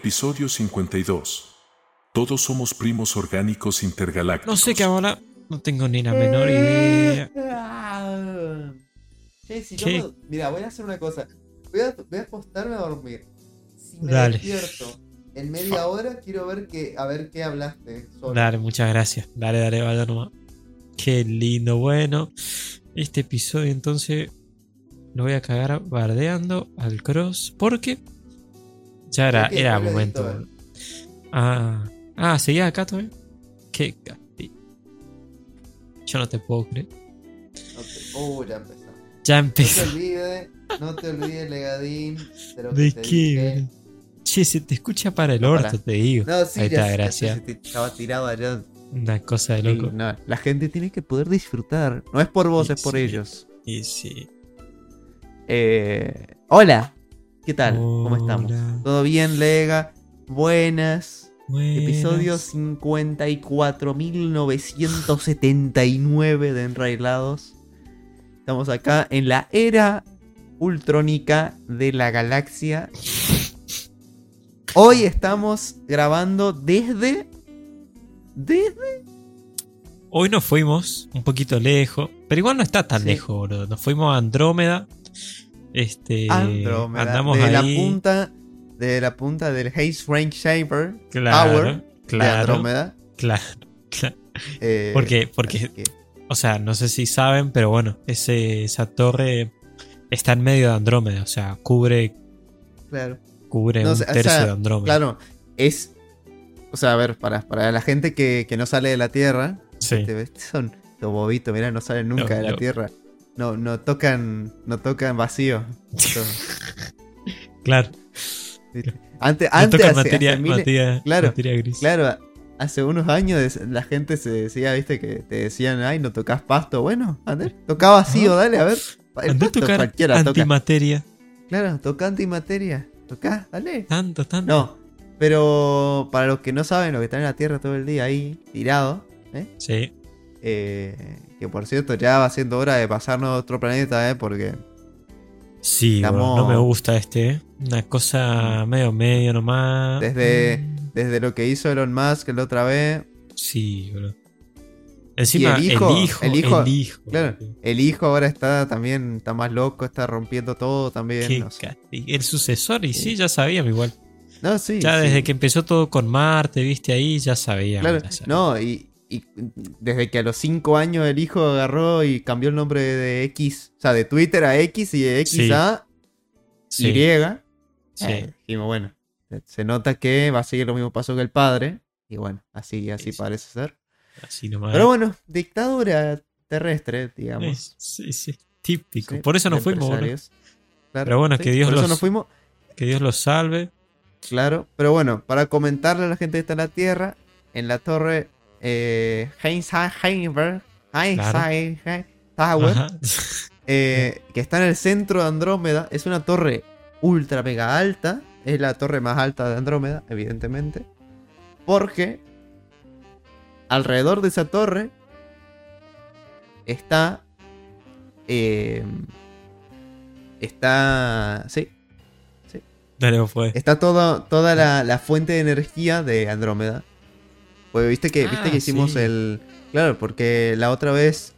Episodio 52. Todos somos primos orgánicos intergalácticos. No sé qué ahora. No tengo ni la menor idea. Che, si ¿Qué? no me- Mira, voy a hacer una cosa. Voy a, voy a acostarme a dormir. Si me Dale. despierto en media hora, quiero ver que, a ver qué hablaste. solo. Dale, muchas gracias. Dale, dale, vaya nomás. Qué lindo. Bueno, este episodio entonces lo voy a cagar bardeando al cross. Porque ya era, era ¿Cuál momento. editor? Ah, ah, seguía acá todavía. Qué casti- Yo no te puedo creer. No te- Uh, ya empezó. Ya No te empezó. olvides, no te olvides, Legadín, de lo que ¿De te qué? dije. Che, se te escucha para el No, orto, te digo. No, sí, Ahí está, gracias. Estaba tirado allá. Una cosa de Sí, loco. no, la gente tiene que poder disfrutar. No es por vos, es por ellos. Y sí. Eh, hola, ¿qué tal? ¿Cómo estamos? Hola. ¿Todo bien, Lega? Buenas. Buenas. Episodio 54.979 de Enrailados. Estamos acá en la era ultrónica de la galaxia. Hoy estamos grabando desde. Desde. Hoy nos fuimos un poquito lejos, pero igual no está tan Sí. lejos, boludo. Nos fuimos a Andrómeda. Este, Andrómeda. andamos de la punta. De la punta del Haze Rank Shaper. claro, Tower De Andrómeda. claro, claro. Eh. Porque- así que- O sea, no sé si saben, pero bueno, ese, esa torre está en medio de Andrómeda. O sea, cubre, claro. cubre No, un o sea, tercio de Andrómeda. Claro, es. O sea, a ver, para, para la gente que, que no sale de la Tierra, Sí. este, son los bobitos, mirá, no salen nunca No, de la no. Tierra. No, no tocan, no tocan vacío. Claro. Antes, No antes hace- materia, hace miles- materia, claro, materia gris. claro, hace unos años la gente se decía, viste, que te decían, ay, no tocas pasto. Bueno, Ander, toca vacío, Ah. dale, a ver. El Andá a pasto tocar cualquiera toca. antimateria. Claro, toca antimateria. Toca, dale. Tanto, tanto. No, pero para los que no saben, los que están en la Tierra todo el día ahí, tirados, ¿eh? Sí. Eh, que por cierto, ya va siendo hora de pasarnos a otro planeta, ¿eh? Porque. Sí, Estamos- no me gusta este, ¿eh? Una cosa medio medio nomás. Desde- Mm, Desde lo que hizo Elon Musk la otra vez, Sí, bro. Encima, el el hijo- hijo, el el hijo- hijo. claro, el hijo ahora está también, está más loco, está rompiendo todo también. Qué no, sé. El sucesor, y sí, Sí. ya sabíamos igual. No, sí. ya sí. desde que empezó todo con Marte, viste ahí, ya sabíamos. Claro, ya sabíamos. no, y, y desde que a los 5 años el hijo agarró y cambió el nombre de X, o sea, de Twitter a X y de X Sí. a Sí, Y. sí. Eh, dijimos, bueno, se nota que va a seguir los mismos pasos que el padre. Y bueno, así, así Sí, sí. parece ser. Así nomás. Pero bueno, dictadura terrestre, digamos. Es- sí, sí, típico. Por eso nos fuimos. Claro, Pero bueno, que Dios los- fuimos, Que Dios los salve. claro. Pero bueno, para comentarle a la gente que está en la Tierra, en la torre eh, Heinz-Heinberg, Heinz-Heinberg Tower, eh, que está en el centro de Andrómeda. Es una torre ultra mega alta. Es la torre más alta de Andrómeda, evidentemente. Porque alrededor de esa torre está. eh, está. Sí. Dale, podés. Está todo, toda la, la fuente de energía de Andrómeda. Pues viste que, viste Ah, que hicimos sí. el. Claro, porque la otra vez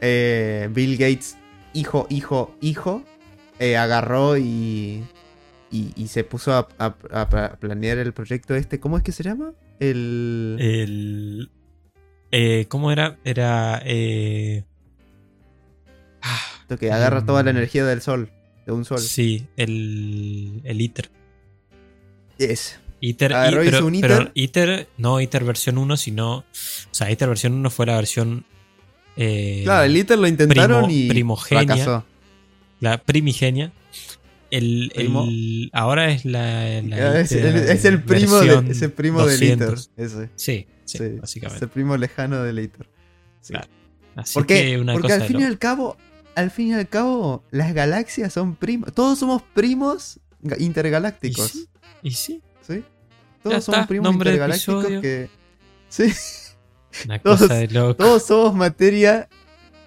eh, Bill Gates, hijo, hijo, hijo, eh, agarró y, y. y se puso a, a- a pla- planear el proyecto este. ¿Cómo es que se llama? El. El. eh, ¿Cómo era? Era. Eh, ah, que agarra toda la energía del sol. De un sol. sí, el. El ITER. Yes. ITER, y- pero, hizo un pero ITER. No ITER versión 1, sino. O sea, ITER versión 1 fue la versión. eh, Claro, el ITER lo intentaron primo- y. primogenia. fracasó. La primigenia. El, el- ahora es la. la es, ITER el, es el primo, de, es el primo del ITER. 200. Ese. Sí, sí, Sí, básicamente. Es el primo lejano del ITER. Sí. Claro. Así ¿Por que una Porque cosa al fin y al cabo, al fin y al cabo, las galaxias son primos. Todos somos primos ga- ¿Y intergalácticos. sí? ¿Y sí? ¿Sí? Todos Ya somos está, primos de intergalácticos episodio. que. Sí, Una Todos- cosa de loco. todos somos materia.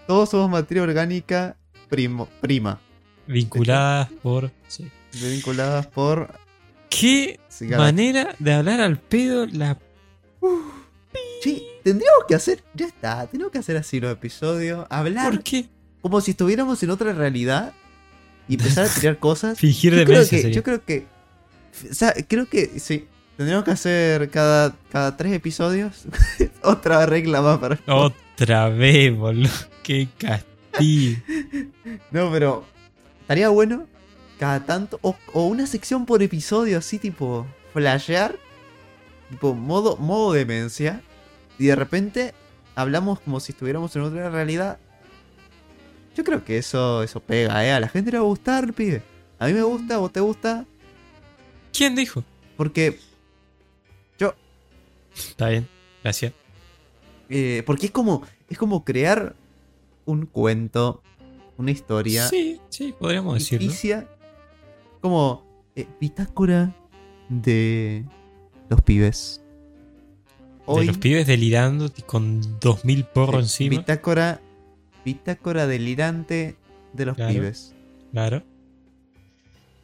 Todos somos materia orgánica primo, prima. Vinculadas por. Sí. Vinculadas por Qué Sí, manera de hablar al pedo la Che, tendríamos que hacer. Ya está, tenemos que hacer así los episodios. Hablar ¿Por qué? como si estuviéramos en otra realidad y empezar a tirar cosas. Fingir Yo creo, que, yo creo que. O sea, creo que sí. Tendríamos que hacer cada, cada tres episodios otra regla más para. Otra vez, boludo. Qué castigo. No, pero. Estaría bueno cada tanto. O, o una sección por episodio, así tipo. Flashear. Tipo modo, modo demencia. Y de repente hablamos como si estuviéramos en otra realidad. Yo creo que eso, eso pega, ¿eh? A la gente le va a gustar, pibe. A mí me gusta, vos te gusta. ¿Quién dijo? Porque. Está bien, gracias. eh, porque es como. Es como crear un cuento. Una historia. Sí, sí, podríamos decirlo. como eh, bitácora de los pibes. De los pibes delirando con 2000 porros encima. Bitácora, bitácora delirante de los Claro. pibes. Claro.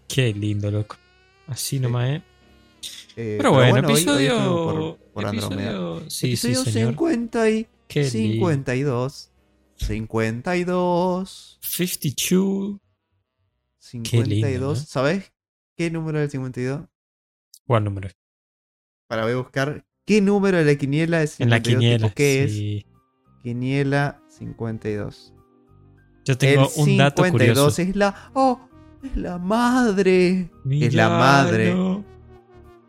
Qué lindo, loco. Así nomás, ¿eh? Eh, Pero bueno, hoy- hoy episodio. estuvimos por, por episodio- Sí, episodio sí, señor. 50 y Qué lindo. 52. 52. 52. Qué lindo, 52. ¿no? ¿Sabes qué número es el 52? ¿Cuál número? Para voy a buscar qué número de la quiniela es 52. En la quiniela. ¿Qué es? Quiniela 52. Yo tengo el un dato 52 curioso. es la. ¡Oh! Es la madre. es la madre.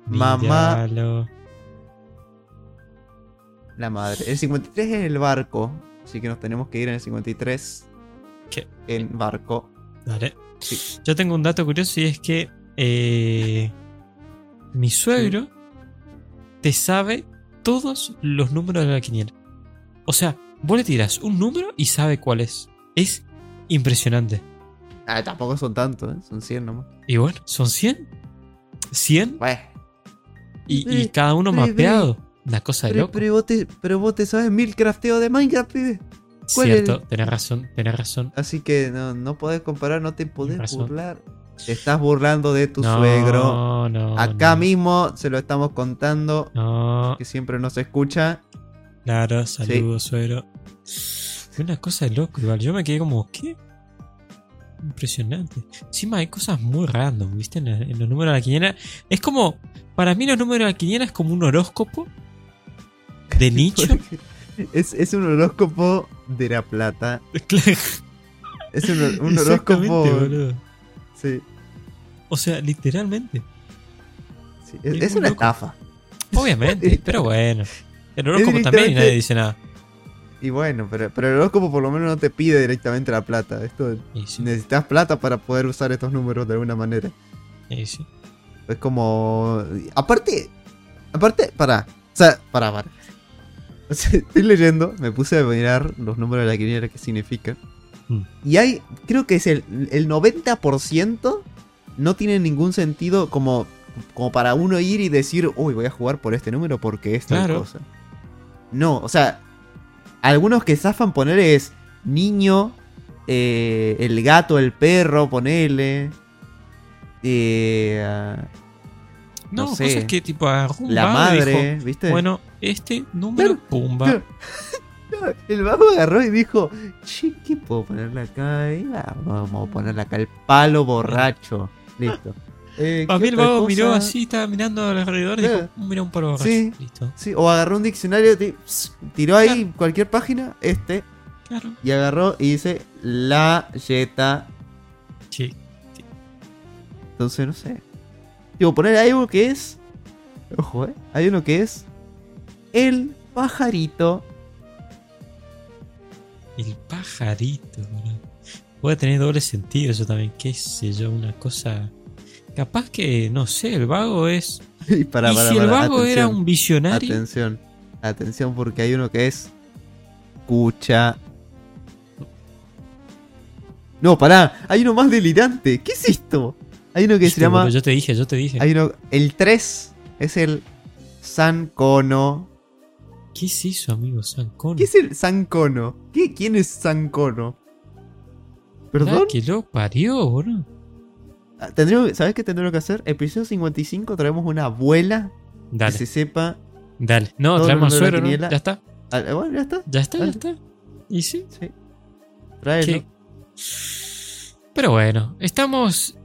Mamá. La madre. El 53 es el barco. Así que nos tenemos que ir en el 53. ¿Qué? En barco. Dale. Sí. Yo tengo un dato curioso y es que eh, mi suegro te sabe todos los números de la quiniela. O sea, vos le tirás un número y sabe cuál es. Es impresionante. Ah, tampoco son tantos, ¿eh? Son 100 nomás. Y bueno, son 100. 100 Bueno. y, y cada uno mapeado. Una cosa de Pero, loco. pero vos te, pero vos te sabes mil crafteos de Minecraft, pibe. ¿cuál es Cierto, tenés razón, tenés razón. Así que no, no podés comparar, no te podés burlar. Te estás burlando de tu no, suegro. No, Acá no, mismo se lo estamos contando. No, Que siempre nos escucha. claro, saludos, suegro. Fue una cosa de loco, igual. Yo me quedé como, ¿qué? Impresionante. Encima hay cosas muy random, ¿viste? En, los números de la quiniela. Es como, para mí los números de la quiniela es como un horóscopo de nicho. Es, es un horóscopo de la plata. Claro, Es un, horóscopo. boludo. Sí, O sea, literalmente. sí. Es, Es es muy una loco. estafa. Obviamente, pero bueno. El horóscopo también y nadie dice nada. Y bueno, pero, pero el horóscopo por lo menos no te pide directamente la plata. Esto sí, necesitas plata para poder usar estos números de alguna manera. y sí. Es como. Aparte. Aparte, para. O sea, para, para. O sea, estoy leyendo, me puse a mirar los números de la quiniela que significan. Mm. Y hay, creo que es el, el 90% no tiene ningún sentido como, como para uno ir y decir, uy, voy a jugar por este número porque es tal cosa. No, o sea, algunos que zafan poner es niño, eh, el gato, el perro, ponele. Eh, ah, No, No sé. cosas que tipo la madre, dijo, ¿viste? bueno, este número, Claro, pumba. claro. El vago agarró y dijo, che, ¿qué puedo ponerle acá? Y va, vamos a ponerle acá el palo borracho. Listo. Eh, Para ¿qué mí el otra vago cosa? miró así, estaba mirando alrededor y dijo, mira un palo borracho. Sí. Listo. Sí, o agarró un diccionario, tiró ahí cualquier página, este, Claro. y agarró y dice la yeta. Sí. Entonces, no sé. Digo, poner algo que es. Ojo, eh. Hay uno que es. El pajarito. El pajarito, boludo. Puede tener doble sentido eso también, qué sé yo, una cosa... Capaz que, no sé, el vago es... y para, y para, si el vago era un visionario... Atención, atención porque hay uno que es Cucha. No, pará, hay uno más delirante. ¿Qué es esto? Hay uno que Viste, se llama. Yo te dije, yo te dije. Hay uno. El 3 es el Sancono. ¿Qué es eso, amigo? Sancón. ¿Qué es el Sancono? ¿Qué, ¿Quién es Sancono? ¿Perdón? que lo parió, boludo. Ah, tendríamos- ¿Sabes qué tendremos que hacer? Episodio 55 traemos una abuela Dale, que se sepa. dale. No, traemos quiniela. Ya está. Ah, bueno, ya está. Ya está, ya está. Y sí. Sí. Pero bueno, estamos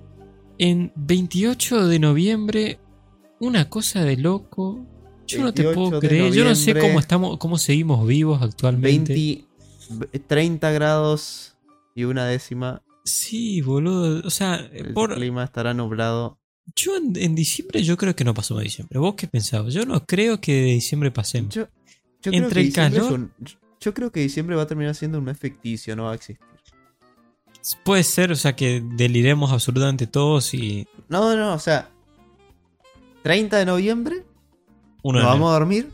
en 28 de noviembre. Una cosa de loco. Yo no te 28 puedo creer. Yo no sé cómo estamos, cómo seguimos vivos actualmente. 20, v- 30 grados y una décima. Sí, boludo. O sea, El por, clima estará nublado. yo en, en diciembre yo creo que no pasamos diciembre. ¿Vos qué pensabas? Yo no creo que de diciembre pasemos. Yo, yo creo Entre que el calor- un- yo creo que diciembre va a terminar siendo un mes ficticio, no va a existir. Puede ser, o sea, que deliremos absolutamente todos y No, no, o sea. 30 de noviembre, uno nos de vamos a dormir.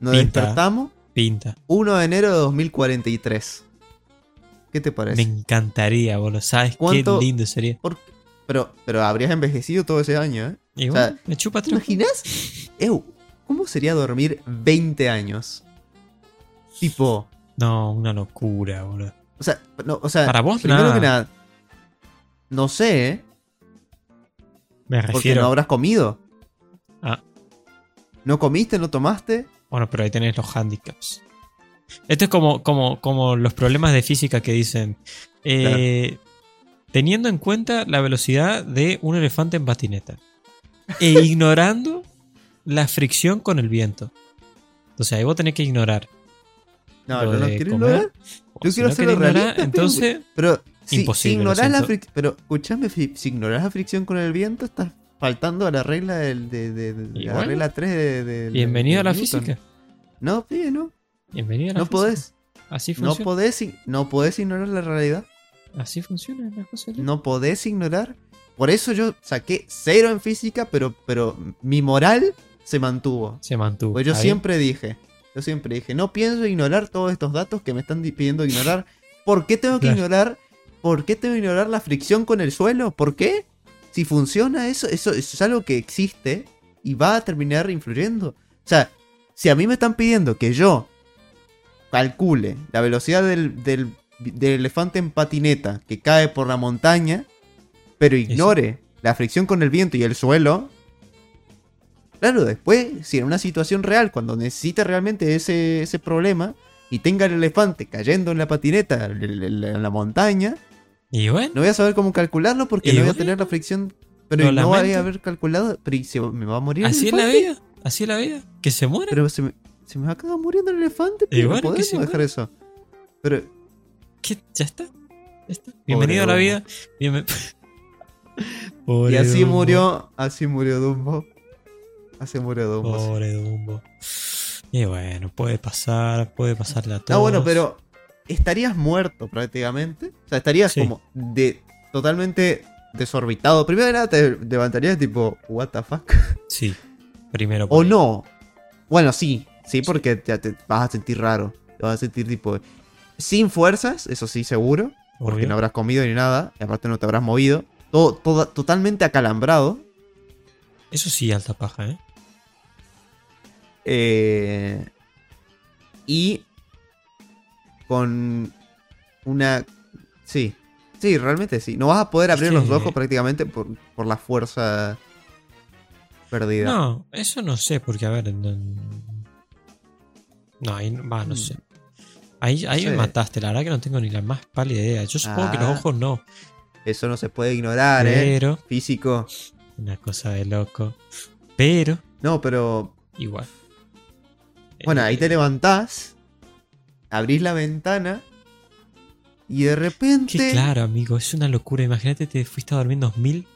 Nos Pinta. despertamos. pinta. 1 de enero de 2043. ¿Qué te Me parece? encantaría, boludo. ¿Sabes ¿Cuánto- qué lindo sería? Por- Pero, pero habrías envejecido todo ese año, ¿eh? Y o bueno, sea, me chupa ¿Te imaginas? Ew, ¿cómo sería dormir 20 años? Tipo, No, una locura, boludo. o sea, no, o sea, Para vos, primero nada. que nada, no sé, ¿eh? Me Porque refiero. no habrás comido. Ah. ¿No comiste? ¿No tomaste? Bueno, pero ahí tenés los handicaps. Esto es como, como, como los problemas de física que dicen. eh, Teniendo en cuenta la velocidad de un elefante en patineta. E ignorando la fricción con el viento. Entonces ahí vos tenés que ignorar. No, no de quiero ignorar. O Yo si quiero no hacerlo realista, pero- Entonces, Pero si, si Imposible, lo ignorás la fricción. Pero escúchame, fi- si ignorás la fricción con el viento, estás faltando a la regla del, de, de- la bueno, regla 3 de, de- bienvenido a la Newton. física. No, pibe, no. Bienvenido a la No física. podés. Así No funciona. podés, ig- no podés ignorar la realidad. Así funciona la cosa. loca. No podés ignorar. Por eso yo saqué cero en física, pero, pero mi moral se mantuvo. Se mantuvo. Pues yo siempre dije, yo siempre dije, no pienso ignorar todos estos datos que me están di- pidiendo ignorar. ¿Por qué tengo que Claro. ignorar? ¿Por qué tengo que ignorar la fricción con el suelo? ¿Por qué? Si funciona eso, eso, eso es algo que existe y va a terminar influyendo. O sea, si a mí me están pidiendo que yo calcule la velocidad del, del- del elefante en patineta que cae por la montaña, pero ignore la fricción con el viento y el suelo, claro, después, si en una situación real, cuando necesite realmente ese, ese problema y tenga el elefante cayendo en la patineta, en, la montaña, Y bueno, no voy a saber cómo calcularlo porque no voy a tener la fricción. Pero lo no voy a haber calculado. Pero ¿y se- me va a morir así es la vida. Así es la vida. Que se muera. Pero se me, se me va a acabar muriendo el elefante. Pero bueno, no podemos dejar eso. Pero ¿Qué? Ya está. Ya está. Bienvenido a la vida. Bienven- Y así Dumbo. murió, así murió Dumbo. Así murió Dumbo. Pobre Dumbo. Y bueno, puede pasar, puede pasarle a todos. No, bueno, pero estarías muerto prácticamente. O sea, estarías Sí. como de totalmente desorbitado. Primero de nada te levantarías tipo, what the fuck. Sí. Primero. O ahí. no. Bueno, sí, sí, porque ya te vas a sentir raro. Te vas a sentir tipo sin fuerzas, eso sí, seguro. Porque Obvio. no habrás comido ni nada. Y aparte no te habrás movido. Todo, todo totalmente acalambrado. Eso sí, alta paja, ¿eh? Eh, y con una... Sí, sí, realmente sí. No vas a poder Es abrir los ojos prácticamente por, por la fuerza perdida. No, eso no sé, porque a ver. No, ahí va, no Mm. sé. Ahí, ahí me mataste, la verdad que no tengo ni la más pálida idea. Yo supongo que los Ah. ojos no. Eso no se puede ignorar, ¿eh? Pero, Físico. una cosa de loco. Pero, No, pero... igual. Bueno, ahí Eh, te levantás, abrís la ventana y de repente... Que claro, amigo, es una locura. Imagínate, te fuiste a dormir en 2000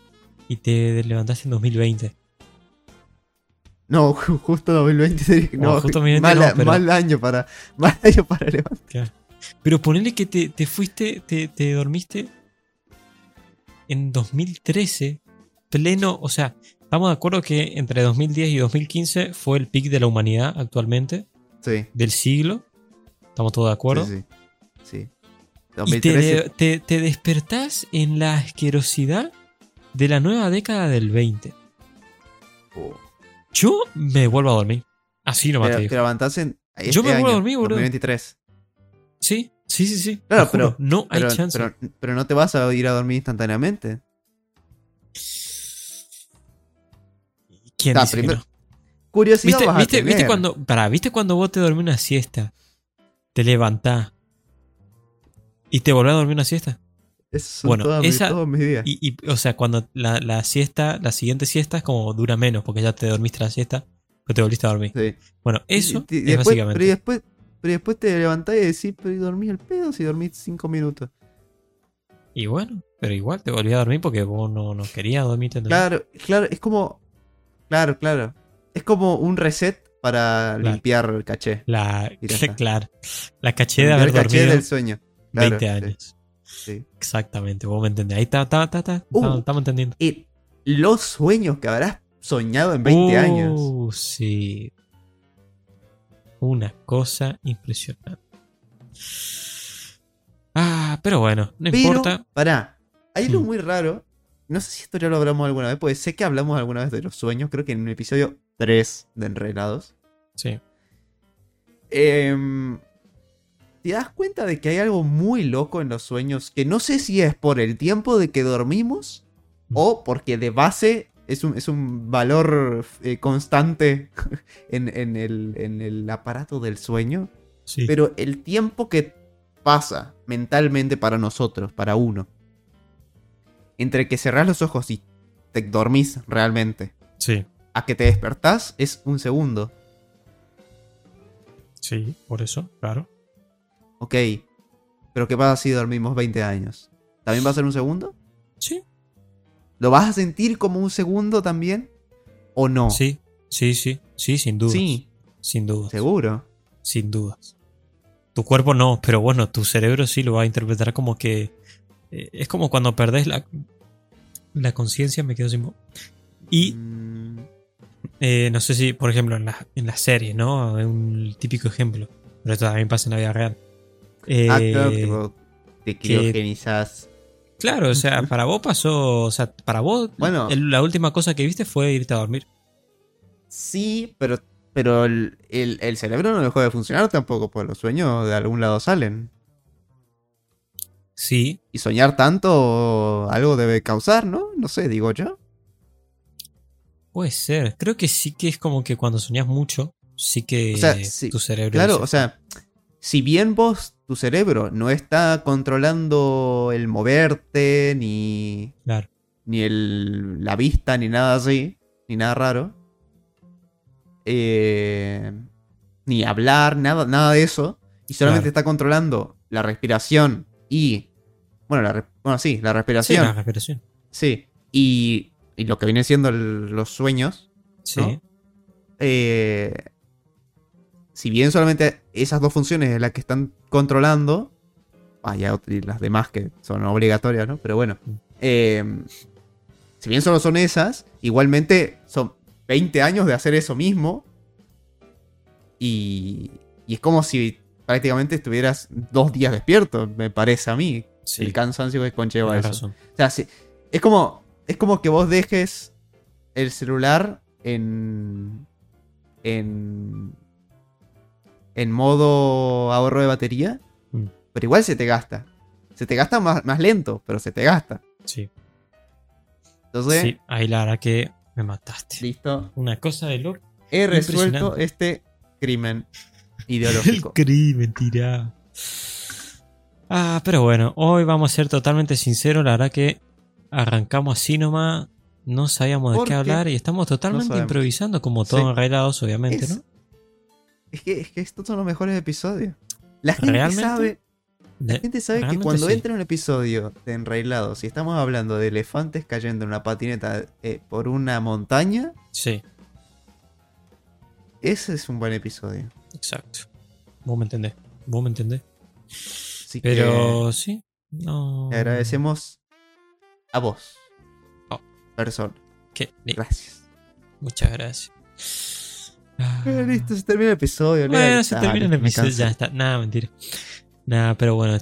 y te levantaste en 2020. No, ju- justo 2020. No, Oh, justo 2020 mal, no, pero- mal año para... Mal año para levantar. Pero ponele que te, te fuiste, te, te dormiste en 2013, pleno, o sea, estamos de acuerdo que entre 2010 y 2015 fue el pic de la humanidad actualmente, Sí. del siglo. Estamos todos de acuerdo. Sí, sí. Sí. Y te, 2013. te- te despertás en la asquerosidad de la nueva década del 20. Oh. Yo me vuelvo a dormir. Así nomás te, te, te levantas en. Este Yo me vuelvo a dormir, boludo. 2023. Sí, sí, sí, sí. Claro, pero. No hay chance. Pero, no te vas a ir a dormir instantáneamente. ¿Quién dice que no? Curiosidad ¿Viste, cuando, pará, ¿Viste cuando vos te dormís una siesta? Te levantás. ¿Y te volvés a dormir una siesta? Esos son Bueno, todas mis- esa- todos mis días. Y, y, o sea, cuando la, la siesta, la siguiente siesta es como dura menos, porque ya te dormiste la siesta, pero te volviste a dormir. Sí. Bueno, eso Y- y es después, básicamente. Pero después, pero después te levantás y decís, pero ¿y dormí el pedo si dormí cinco minutos. Y bueno, pero igual te volví a dormir porque vos no, no querías dormirte. Claro, claro, es como. Claro, claro. Es como un reset para Claro. limpiar el caché. La, claro, la caché de haber el caché dormido del sueño. Claro, 20 sí, años. sí. Exactamente, vos me entendés. Ahí está, está, está, está. Uh. Estamos- entendiendo. Y los sueños que habrás soñado en 20 años. Uh, sí. Una cosa impresionante. Ah, pero bueno, no Pero, importa. pará, hay algo Mm. muy raro. No sé si esto ya lo hablamos alguna vez, porque sé que hablamos alguna vez de los sueños, creo que en un episodio 3 de Enredados. Sí. Em, ¿Te das cuenta de que hay algo muy loco en los sueños? Que no sé si es por el tiempo de que dormimos o porque de base es un, es un valor eh, constante en, en el, en el aparato del sueño. Sí. Pero el tiempo que pasa mentalmente para nosotros, para uno, entre que cerrás los ojos y te dormís realmente, sí. a que te despertás, es un segundo. Sí, por eso, claro. Ok, pero ¿qué pasa si dormimos 20 años? ¿También va a ser un segundo? Sí. ¿Lo vas a sentir como un segundo también? ¿O no? Sí, sí, sí. Sí, sin dudas. Sí, Sin dudas. seguro. Sin dudas. Tu cuerpo no, pero bueno, tu cerebro sí lo va a interpretar como que. eh, es como cuando perdés la, la conciencia, me quedo sin. Y Mm, eh, no sé si, por ejemplo, en la, en la serie, ¿no? Es un típico ejemplo. Pero esto también pasa en la vida real. Ah, Eh, claro, tipo, te criogenizás. Claro, o sea, para vos pasó. O sea, para vos, Bueno. el- la última cosa que viste fue irte a dormir. Sí, pero, pero el, el- el cerebro no dejó de funcionar tampoco, pues los sueños de algún lado salen. Sí, Y soñar tanto algo debe causar, ¿no? No sé, digo yo. puede ser. Creo que sí que es como que cuando soñás mucho, sí que O sea, sí, tu cerebro. Claro, dice, o sea, si bien vos, tu cerebro, no está controlando el moverte, ni, Claro. ni el, la vista, ni nada así, ni nada raro, eh, ni hablar, nada, nada de eso, y solamente Claro. está controlando la respiración y, bueno, la, bueno sí, la Sí, respiración, la respiración. sí, y, y lo que viene siendo el- los sueños, Sí. ¿no? eh, si bien solamente esas dos funciones es las que están controlando, ah, ya ot- y las demás que son obligatorias, ¿no? Pero bueno, eh, si bien solo son esas, igualmente son 20 años de hacer eso mismo. Y, y es como si prácticamente estuvieras dos días despierto, me parece a mí. Sí, El cansancio que conlleva eso. razón. O sea, sí, es como. Es como que vos dejes el celular en. en. En modo ahorro de batería. Mm. Pero igual se te gasta. Se te gasta más, más lento, pero se te gasta. Sí. Entonces, Sí, ahí la verdad que me mataste. listo. Una cosa de loco. He resuelto este crimen El ideológico. crimen, tira. Ah, pero bueno, hoy vamos a ser totalmente sinceros. La verdad que arrancamos así nomás. No sabíamos de ¿Por qué hablar y estamos totalmente improvisando, como todos Sí. enrailados, obviamente, Es- ¿no? Es que, es que estos son los mejores episodios. La gente ¿Realmente? sabe. La gente sabe que cuando sí. entra un episodio de Enrailados y estamos hablando de elefantes cayendo en una patineta eh, por una montaña, Sí, ese es un buen episodio. exacto. Vos me entendés. Vos me entendés. Así Pero sí, no. que agradecemos a vos, Oh. persona. Gracias. Muchas gracias. Ah. Eh, listo, se termina el episodio. Bueno, se dale, termina el episodio, ya está. Nada, mentira. Nada, pero bueno.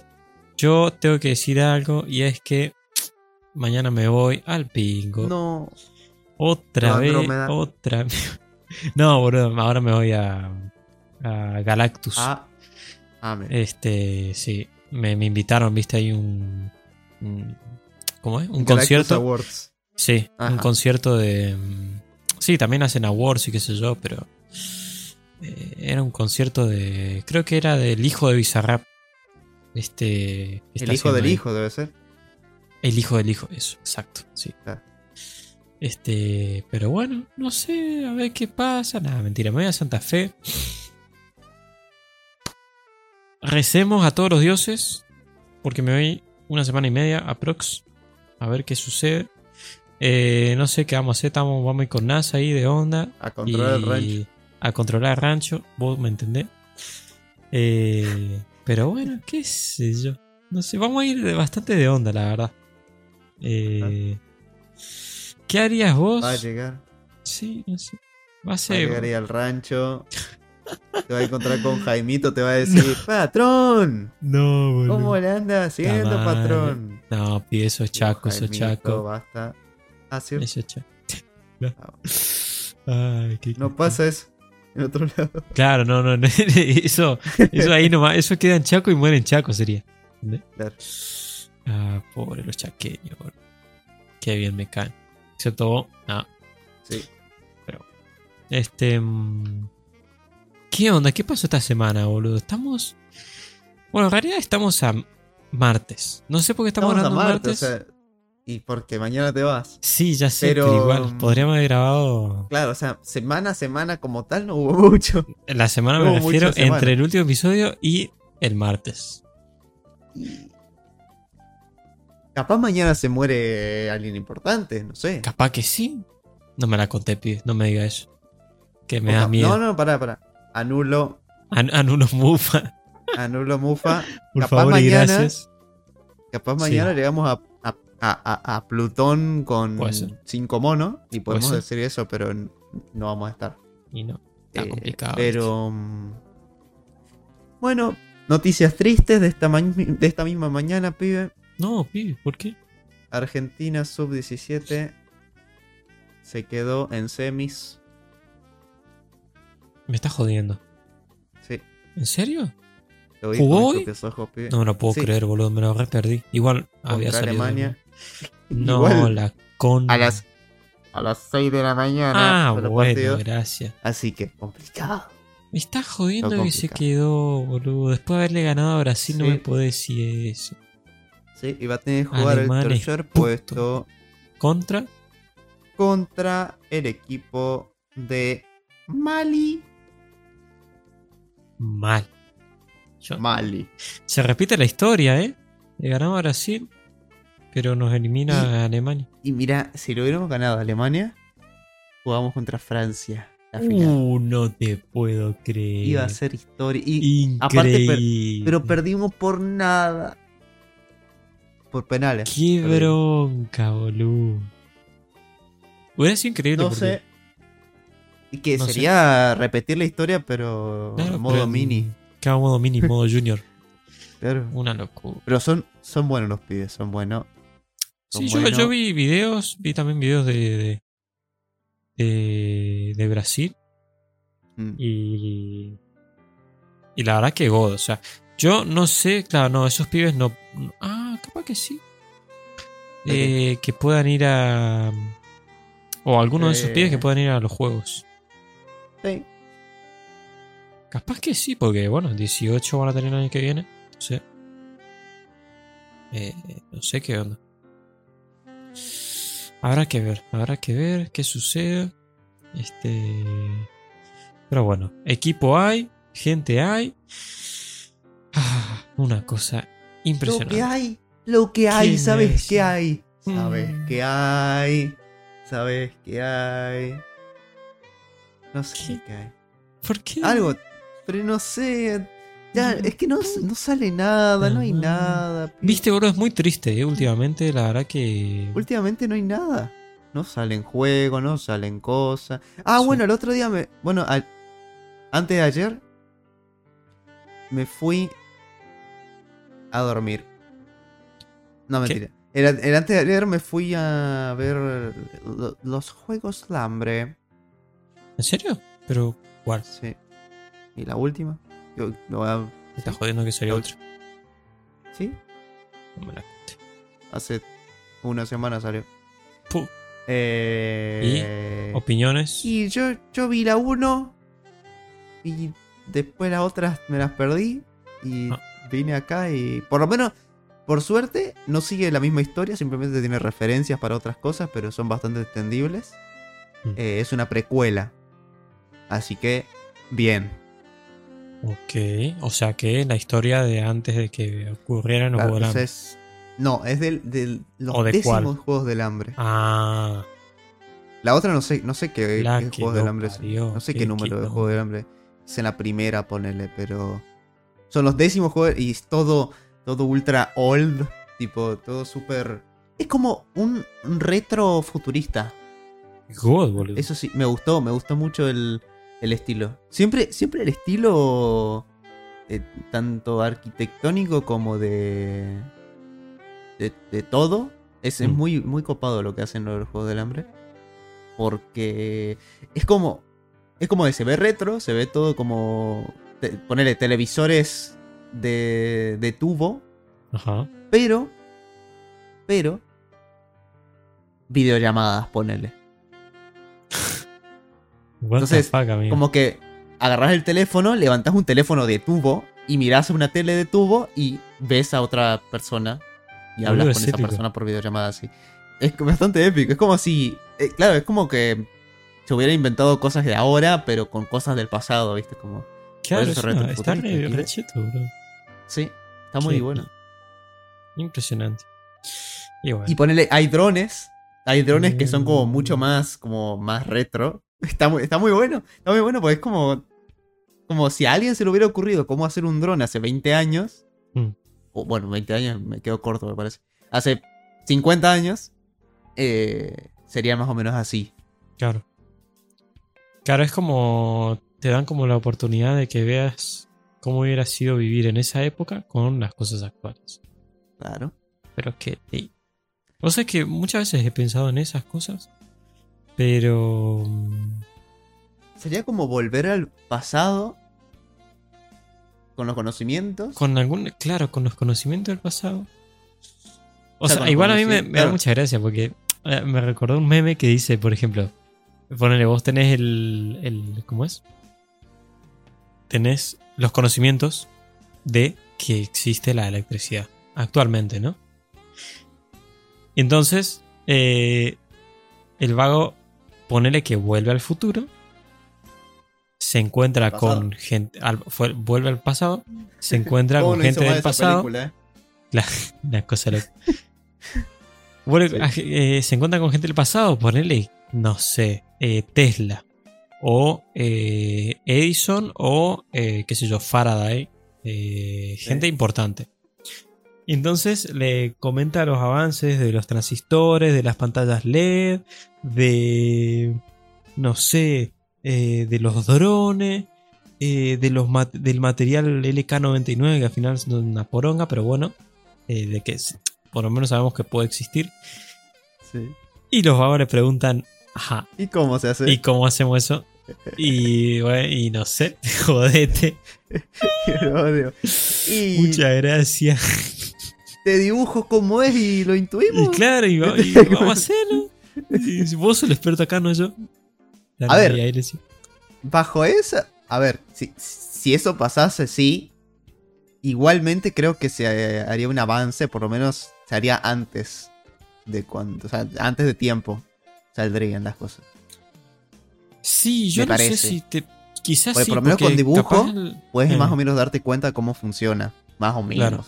Yo tengo que decir algo y es que mañana me voy al pingo. No, Otra No, vez, otra vez. No, boludo, ahora me voy a, a Galactus. ah, amén. Este, sí. Me, me invitaron, viste, ahí un. un- ¿Cómo es? Un Galactus concierto. Awards. Sí, un concierto de. Sí, también hacen awards y qué sé yo, pero. eh, era un concierto de. Creo que era del hijo de Bizarrap. Este. El hijo del ahí. hijo debe ser. El hijo del hijo, eso, exacto, sí. Claro. Este, pero bueno, no sé, a ver qué pasa. Nada, mentira, me voy a Santa Fe. Recemos a todos los dioses, porque me voy una semana y media aprox. A ver qué sucede. Eh, no sé qué vamos a hacer, estamos, vamos a ir con NASA ahí de onda. A controlar el rancho. A controlar el rancho, vos me entendés. Eh, pero bueno, qué sé yo. No sé, vamos a ir bastante de onda, la verdad. Eh, ¿Qué harías vos? Va a llegar. Sí, no sé. Va a Va a ser. llegar ahí al rancho. Te va a encontrar con Jaimito, te va a decir, patrón, No, boludo. ¿cómo le anda haciendo, patrón? No, pide eso es chaco, eso es Jaimito, chaco. Basta. Ah. Ah. Ay, qué No pasa eso en otro lado. Claro, no, no, no, eso, eso ahí nomás, eso queda en Chaco y muere en Chaco sería. ¿entendés? Claro. Ah, pobre los chaqueños. Qué bien me caen. Excepto vos, no. Sí. Este. mm, ¿Qué onda? ¿Qué pasó esta semana, boludo? Estamos. Bueno, en realidad estamos a martes. No sé por qué estamos, Estamos a grabando Marte, o martes. sea, y porque mañana te vas. sí, ya sé, pero- pero, igual. Podríamos haber grabado. Claro, o sea, semana a semana como tal no hubo mucho. La semana No me refiero semana. entre el último episodio y el martes. Capaz mañana se muere alguien importante, no sé. Capaz que sí. No me la conté, pibe. No me diga eso. Que me O da miedo. No, no, pará, pará. Anulo, An- Anunos Mufa. anulo Mufa. Por Capaz favor y mañana- gracias. Capaz Sí. mañana llegamos a, a, a- a- a Plutón con cinco monos y podemos decir eso, pero no vamos a estar. Y no. Está Eh, complicado. Pero. mm, Bueno, noticias tristes de esta, ma- de esta misma mañana, pibe. No, pibe, ¿por qué? Argentina sub-17 se quedó en semis. Me estás jodiendo. Sí, ¿En serio? ¿Jugó hoy? ojos. No me lo puedo Sí. creer, boludo. Me lo re perdí. Igual había salido. Alemania. No, Igual, la con. a las a las 6 de la mañana. Ah, bueno, gracias. Así que complicado. Me estás jodiendo que se quedó, boludo. Después de haberle ganado a Brasil, no me podés decir eso. Sí, y va a tener que jugar Alemán el tercer puesto Contra. contra el equipo de Mali. Mal. Yo- Mali. Se repite la historia, ¿eh? Le ganamos a Brasil, pero nos elimina a Alemania. Y mira, si lo hubiéramos ganado a Alemania, jugamos contra Francia. La final. Uh, no te puedo creer. Iba a ser historia. Y, aparte per- Increíble. pero perdimos por nada. Por penales. Qué Perdimos. bronca, boludo. Hubiera sido increíble No porque- sé. Y que no sé. sería repetir la historia, pero Claro, en modo pero mini. Claro, modo mini, modo junior. Claro. Una locura. Pero son, son buenos los pibes, son buenos. Sí, yo, yo vi videos, vi también videos de, de, de, de Brasil Mm. y, y la verdad que God, o sea, yo no sé, claro, no, esos pibes no... Ah, capaz que sí. Eh, que puedan ir a... O alguno de esos Eh. pibes que puedan ir a los juegos. Sí. Capaz que sí, porque bueno, 18 van a tener el año que viene. No sé. Eh, no sé qué onda. Habrá que ver, habrá que ver qué sucede. Este. Pero bueno, equipo hay, gente hay. Ah, una cosa Lo impresionante. que hay, lo que hay, ¿Quién ¿sabes es? qué hay? ¿Sabes Mm. qué hay? ¿Sabes qué hay? No sé ¿Qué? qué hay. ¿Por qué? Algo, pero no sé. Ya, es que no, no sale nada, no hay nada. Viste, bro, es muy triste, eh, últimamente, la verdad que. Últimamente no hay nada. No salen juegos, no salen cosas. Ah, Sí. bueno, el otro día me. Bueno, antes de ayer. Me fui a dormir. No, mentira. El, el antes de ayer me fui a ver lo- los juegos del hambre. ¿En serio? Pero, ¿cuál? Sí. ¿Y la última? Yo, lo voy a- Me estás jodiendo que salió otro. ¿Sí? No me la conté. Hace una semana salió. Puh. Eh, ¿Opiniones? Y yo, yo vi la 1 y después las otras me las perdí y Ah. vine acá y por lo menos, por suerte, no sigue la misma historia, simplemente tiene referencias para otras cosas, pero son bastante entendibles. Mm. Eh, es una precuela. Así que, bien. Ok. O sea que la historia de antes de que ocurrieran los Claro, Juegos del Hambre. es- no, es del, del- los ¿O de décimos cuál? Juegos del Hambre. Ah, La otra no sé, no sé qué, Juegos del Hambre es. No sé qué qué número de. Juegos del Hambre. Es en la primera, ponele, pero. Son los décimos juegos y es todo, todo ultra old. Tipo, todo súper. Es como un, un retro futurista. God, boludo. Eso sí, me gustó, me gustó mucho el, el estilo. Siempre, siempre el estilo. eh, tanto arquitectónico como de. de, de todo. Es, es Mm. muy, muy copado lo que hacen los Juegos del Hambre. Porque es como. Es como de se ve retro, se ve todo como. te- ponerle televisores de, de tubo. Ajá. Pero. Pero. Videollamadas, ponele. What Entonces, fuck. Como que agarrás el teléfono, levantás un teléfono de tubo y mirás una tele de tubo y ves a otra persona y hablas con es esa épico. persona por videollamada así. Es bastante épico. Es como si. eh, claro, es como que se hubiera inventado cosas de ahora, pero con cosas del pasado, ¿viste? Como. Claro, eso no, está re, re cheto, bro. Sí, está muy Qué bueno. Impresionante. Y bueno. Y ponele, hay drones. Hay drones que son como Mm. mucho más, como más retro. Está muy, está muy bueno. Está muy bueno porque es como. Como si a alguien se le hubiera ocurrido cómo hacer un dron hace 20 años. Mm. O bueno, 20 años me quedo corto, me parece. Hace 50 años. eh, sería más o menos así. Claro. Claro, es como. Te dan como la oportunidad de que veas cómo hubiera sido vivir en esa época con las cosas actuales. Claro. Pero es que. ey, O sea, es que muchas veces he pensado en esas cosas. Pero. mm, Sería como volver al pasado. Con los conocimientos. Con algún. Claro, con los conocimientos del pasado. O, O sea, igual a mí me, da mucha gracia porque eh, me recordó un meme que dice, por ejemplo, ponele, vos tenés el, el. ¿Cómo es? Tenés los conocimientos de que existe la electricidad actualmente, ¿no? Entonces, eh, el vago, ponele que vuelve al futuro, se encuentra con gente, al- fue- vuelve al pasado, se encuentra ¿Cómo con gente del pasado, película, eh? la, la cosa loca. Vuelve- eh, se encuentra con gente del pasado, ponele, no sé, eh, Tesla, o eh, Edison, o eh, qué sé yo, Faraday, gente importante. Y entonces le comenta los avances de los transistores, de las pantallas LED, de. no sé, eh, de los drones, eh, de los mat- del material LK99, que al final es una poronga, pero bueno, eh, de que por lo menos sabemos que puede existir. Sí. Y los vagos le preguntan, ajá, ¿Y cómo se hace? ¿y cómo hacemos eso? Y, bueno, y no sé, jodete. Lo odio. Y Muchas gracias. Te dibujo cómo es y lo Y intuimos. claro, y, va- y vamos a hacerlo. Y vos sos el experto acá, no yo. A ver. Decía, Bajo esa. A ver, si, si eso pasase, sí. Igualmente creo que se eh, haría un avance, por lo menos se haría antes de cuando. O sea, antes de tiempo saldrían las cosas. Sí, yo Me no sé si te. Quizás Porque sí, por lo menos con dibujo, el- Puedes eh, más o menos darte cuenta cómo funciona. Más o menos. Claro.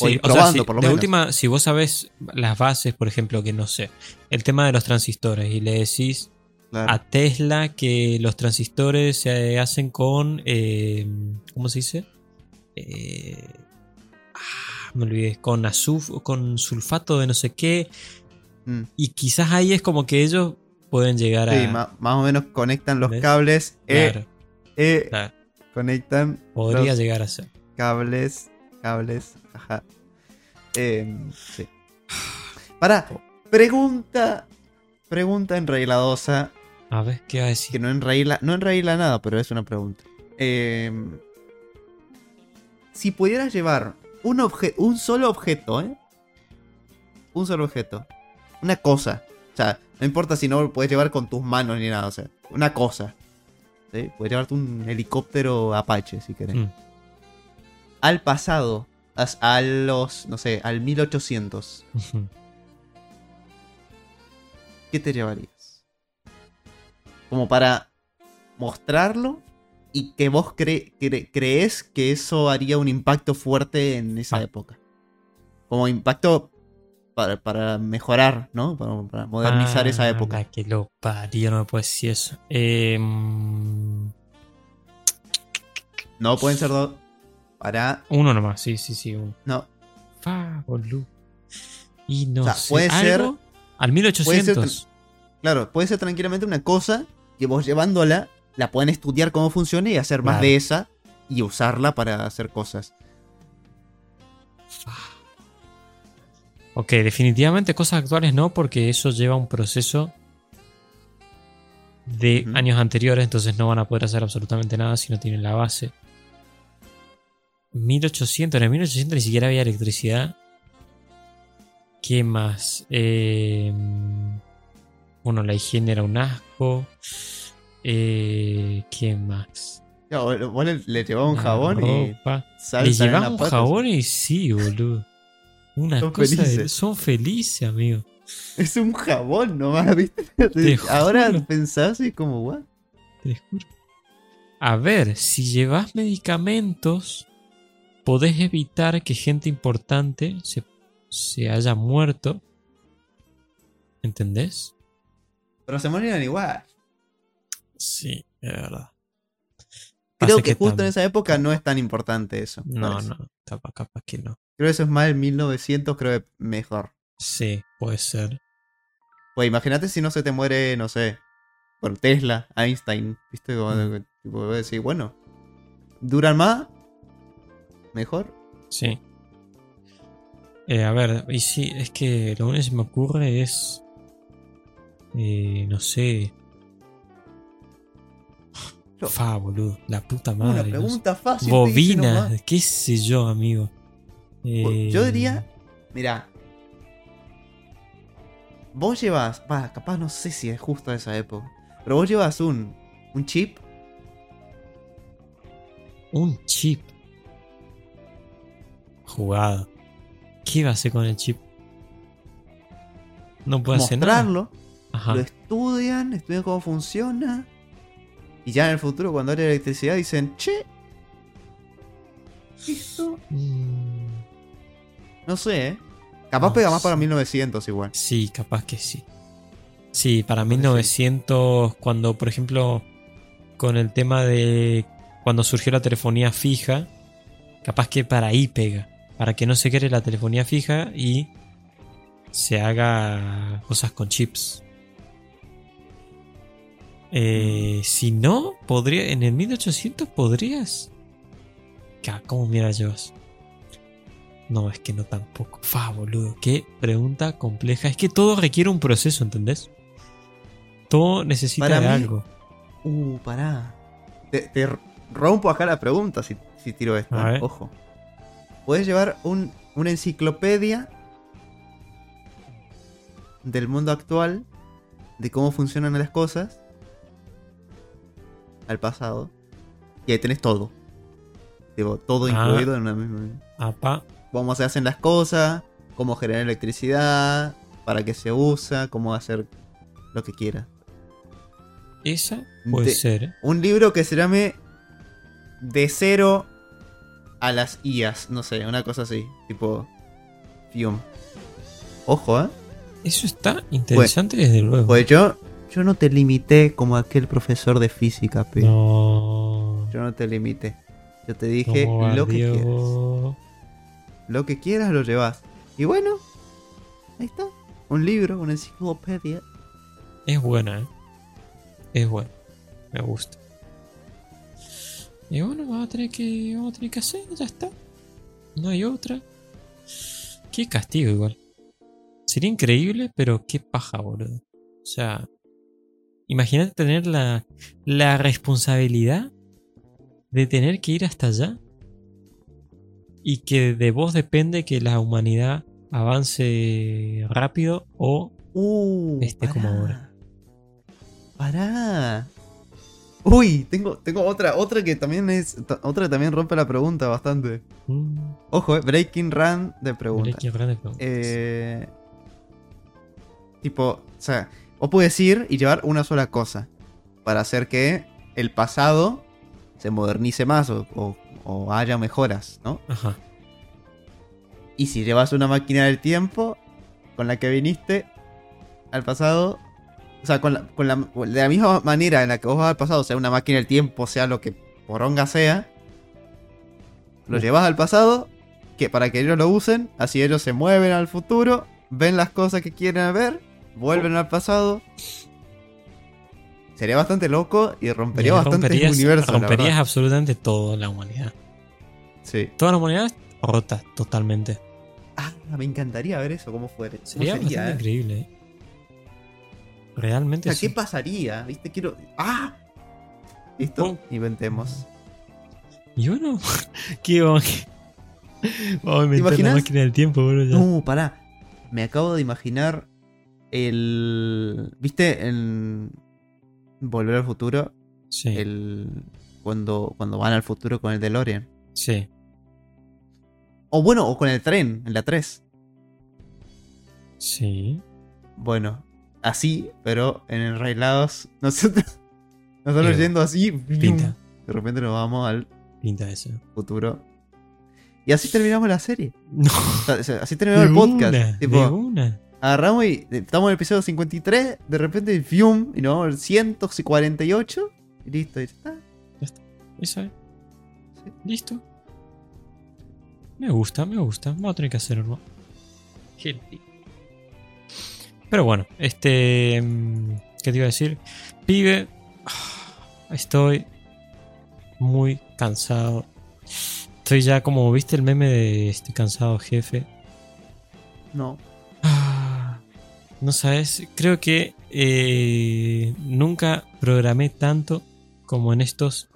O sí, probando, sí, por lo de menos. última, si vos sabés las bases, por ejemplo, que no sé, el tema de los transistores y le decís Claro. a Tesla que los transistores se hacen con. eh, ¿Cómo se dice? Eh, ah, me olvidé. Con azuf, con sulfato de no sé qué. Mm. Y quizás ahí es como que ellos pueden llegar Sí, a. ma- más o menos conectan los ¿Ves? cables. eh, Claro, eh, claro. Conectan Podría los llegar a ser. cables. Cables. Ajá. Em, sí. Para. Pregunta. Pregunta enregladosa. A ver, ¿qué va a Que decir? no enregla. No enregla nada, pero es una pregunta. Em, si pudieras llevar un, obje- un solo objeto, ¿eh? Un solo objeto. una cosa. O sea, no importa si no lo puedes llevar con tus manos ni nada, o sea, una cosa. ¿sí? Puedes llevarte un helicóptero Apache si querés. Mm. Al pasado, as- a los, no sé, al 1800, Ujú. ¿qué te llevarías? Como para mostrarlo y que vos cre- cre- crees que eso haría un impacto fuerte en esa Ah. época. Como impacto para, para mejorar, ¿no? Para, para modernizar esa Ah, época. que lo parió, no me puedes decir eso. Eh, mm, No pueden ser dos. Para. uno nomás, sí, sí, sí. Uno. No. Fa, boludo. Y no O sea, sé, puede ser-. Al 1800. Claro, puede ser tranquilamente una cosa que vos llevándola la pueden estudiar cómo funciona y hacer más Claro. de esa y usarla para hacer cosas. Ok, definitivamente cosas actuales no, porque eso lleva un proceso de años anteriores, entonces no van a poder hacer absolutamente nada si no tienen la base. 1800, en el 1800 ni siquiera había electricidad. ¿Qué más? Eh, bueno, la higiene era un asco. Eh, ¿Qué más? Vos vos le, le llevabas un jabón y ropa. salsa Le la un jabón y sí, boludo. Una Son cosa de- felices. son felices, amigo. Es un jabón nomás, ¿viste? Te Ahora juro. pensás y como, ¿what? Te juro. A ver, si llevas medicamentos, podés evitar que gente importante se, se haya muerto. ¿Entendés? Pero se morían igual. Sí, es verdad. Creo que, justo en esa época no es tan importante eso. No, parece. no, capaz, capaz que no. Creo que eso es más el 1900, creo que mejor. Sí, puede ser. Pues imagínate si no se te muere, no sé, por Tesla, Einstein, ¿viste? Como, Mm. tipo, decir, bueno, duran más, mejor. Sí. Eh, a ver, y sí, es que lo único que se me ocurre es. eh, no sé. Yo- Fa, boludo. La puta Una madre. no sé. pregunta fácil. hice nomás. Bobinas, qué sé yo, amigo. Eh, Yo diría, mira, vos llevas, va, capaz no sé si es justo esa época, pero vos llevas un, un chip, Un chip. Jugado. ¿Qué iba a hacer con el chip? No puede hacer nada. mostrarlo, Ajá. lo estudian, estudian cómo funciona, y ya en el futuro cuando haya electricidad dicen, che, esto, Mm, no sé, ¿eh? Capaz No pega más para sé. 1900 igual. Sí, capaz que sí. Sí, para Capaz que sí. 1900, cuando, por ejemplo, con el tema de cuando surgió la telefonía fija, capaz que para ahí pega. Para que no se quede la telefonía fija y se haga cosas con chips. Eh, si no, podría. En el 1800 podrías. ¿Cómo mierda llevas? No, es que no tampoco. Fa, boludo. Qué pregunta compleja. Es que todo requiere un proceso, ¿entendés? Todo necesita Para de mí- algo. Uh, pará. Te, te rompo acá la pregunta si, si tiro esto. Ojo. Puedes llevar un, una enciclopedia del mundo actual, de cómo funcionan las cosas, al pasado, y ahí tenés todo. Digo, todo Ah. incluido en una misma. Apa. Cómo se hacen las cosas, cómo generar electricidad, para qué se usa, cómo hacer lo que quieras. Esa puede De- ser. Un libro que se llame De cero a las IAS. No sé, una cosa así. Tipo. Fium. Ojo, ¿eh? Eso está interesante desde luego. Pues yo. Yo no te limité como aquel profesor de física, pe. no. Yo no te limité. Yo te dije lo que quieras. Lo que quieras lo llevas. Y bueno. Ahí está. Un libro, una enciclopedia. Es buena, ¿eh? Es buena. Me gusta. Y bueno, vamos a tener que, vamos a tener que hacer, ya está. No hay otra. Qué castigo igual. Sería increíble, pero qué paja, boludo. O sea, imagínate tener la, la responsabilidad de tener que ir hasta allá. Y que de vos depende que la humanidad avance rápido o Uh, Este como ahora. Pará. Uy, tengo, tengo otra, otra que también es. Otra que también rompe la pregunta bastante. Mm, Ojo, eh, Breaking Run de preguntas. Breaking Run de preguntas. Eh, tipo, o sea, vos puedes ir y llevar una sola cosa para hacer que el pasado se modernice más o, o- o haya mejoras, ¿no? Ajá. Y si llevas una máquina del tiempo con la que viniste al pasado, o sea, con la, con la- de la misma manera en la que vos vas al pasado, sea una máquina del tiempo, sea lo que poronga sea, lo llevas al pasado que para que ellos lo usen, así ellos se mueven al futuro, ven las cosas que quieren ver, vuelven al pasado. Sería bastante loco y rompería Y bastante el universo. Romperías absolutamente toda la humanidad. Sí. Toda la humanidad rota totalmente. Ah, me encantaría ver eso, cómo fuera. ¿Cómo Sería sería, bastante eh? increíble. Realmente O sea, ¿qué pasaría? ¿Viste? Quiero. ¡Ah! Listo, Oh. inventemos. Y bueno, ¿qué vamos a- inventar la máquina del tiempo, bro. ya. No, pará. Me acabo de imaginar el. ¿Viste? En. Volver al futuro. Sí, El. Cuando, cuando van al futuro con el DeLorean. sí. O bueno, o con el tren, en la 3. Sí. Bueno, así, pero en enrailados. Nosotros. Nosotros Eh, yendo así. Pinta, De repente nos vamos al pinta eso. futuro. Y así terminamos la serie. No, O sea, así terminamos de el podcast. una, tipo, de una. agarramos y estamos en el episodio 53, de repente, fium, y nos vamos al 148, y listo, y ya está. Eso es. Sí. Listo. Me gusta, me gusta. Vamos a tener que hacerlo. Lindo. Pero bueno, este. mm, ¿Qué te iba a decir? Pibe. ah, Estoy muy cansado. Estoy ya como, ¿viste el meme de estoy cansado, jefe? No. Ah, no sabes, creo que eh, nunca programé tanto como en estos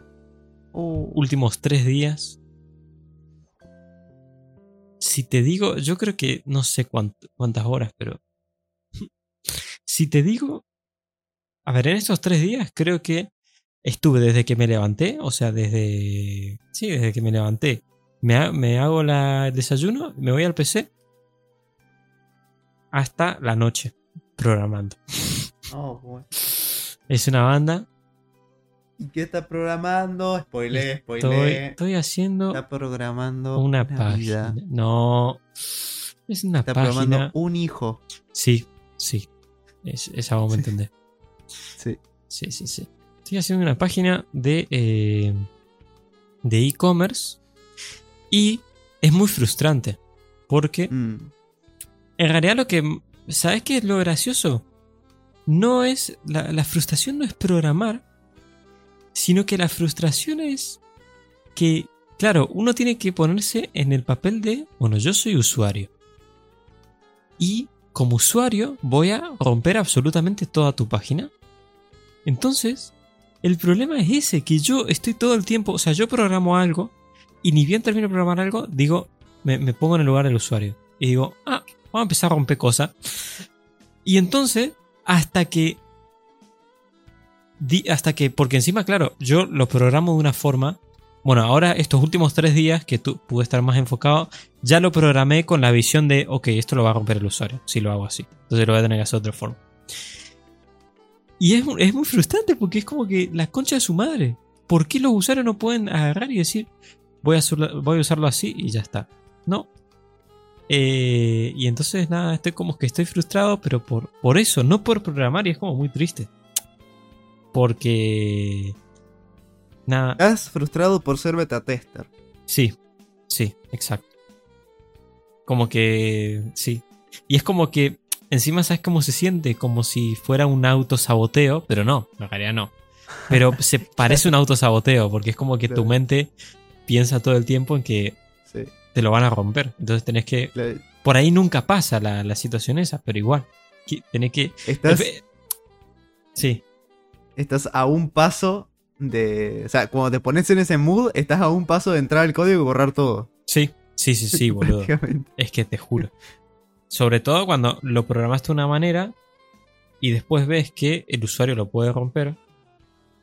Uh, últimos tres días. Si te digo, yo creo que no sé cuánt- cuántas horas, pero si te digo, a ver, en estos tres días creo que estuve desde que me levanté, o sea, desde, sí, desde que me levanté, me, ha- me hago la, el desayuno, me voy al PC hasta la noche programando. oh, bueno. Es una banda. ¿Y qué está programando? Spoilé, Estoy, spoilé. estoy haciendo Está programando una vida. página. No. Es una Está página. programando un hijo. Sí, sí. Es, esa vamos a Sí. entender. Sí. Sí, sí, sí. Estoy haciendo una página de eh, de e-commerce y es muy frustrante porque Mm. en realidad lo que ¿sabes qué es lo gracioso? No es la, la frustración no es programar, sino que la frustración es que claro, uno tiene que ponerse en el papel de, bueno, yo soy usuario. Y como usuario voy a romper absolutamente toda tu página. Entonces, el problema es ese, que yo estoy todo el tiempo, o sea, yo programo algo y ni bien termino de programar algo, digo, me, pongo en el lugar del usuario. Y digo, ah, vamos a empezar a romper cosas. Y entonces, hasta que... hasta que, porque encima, claro, yo lo programo de una forma. Bueno, ahora estos últimos tres días que tú pude estar más enfocado, ya lo programé con la visión de, ok, esto lo va a romper el usuario, si lo hago así. Entonces lo voy a tener que hacer de otra forma. Y es, es muy frustrante porque es como que la concha de su madre. ¿Por qué los usuarios no pueden agarrar y decir, voy a, voy a usarlo así y ya está? No. Eh, y entonces nada, estoy como que estoy frustrado, pero por, por eso, no por programar, y es como muy triste. Porque... Nada, Estás frustrado por ser beta tester. Sí, sí, exacto. Como que, sí. Y es como que, encima, ¿sabes cómo se siente? Como si fuera un autosaboteo, pero no, en realidad no. Pero se parece un autosaboteo, porque es como que tu mente piensa todo el tiempo en que Sí. te lo van a romper. Entonces tenés que... Claro, Por ahí nunca pasa la, la situación esa, pero igual. Tenés que... Estás, Sí, estás a un paso de. O sea, cuando te pones en ese mood, estás a un paso de entrar al código y borrar todo. sí, sí, sí, sí, boludo. Es que te juro. Sobre todo cuando lo programaste de una manera y después ves que el usuario lo puede romper.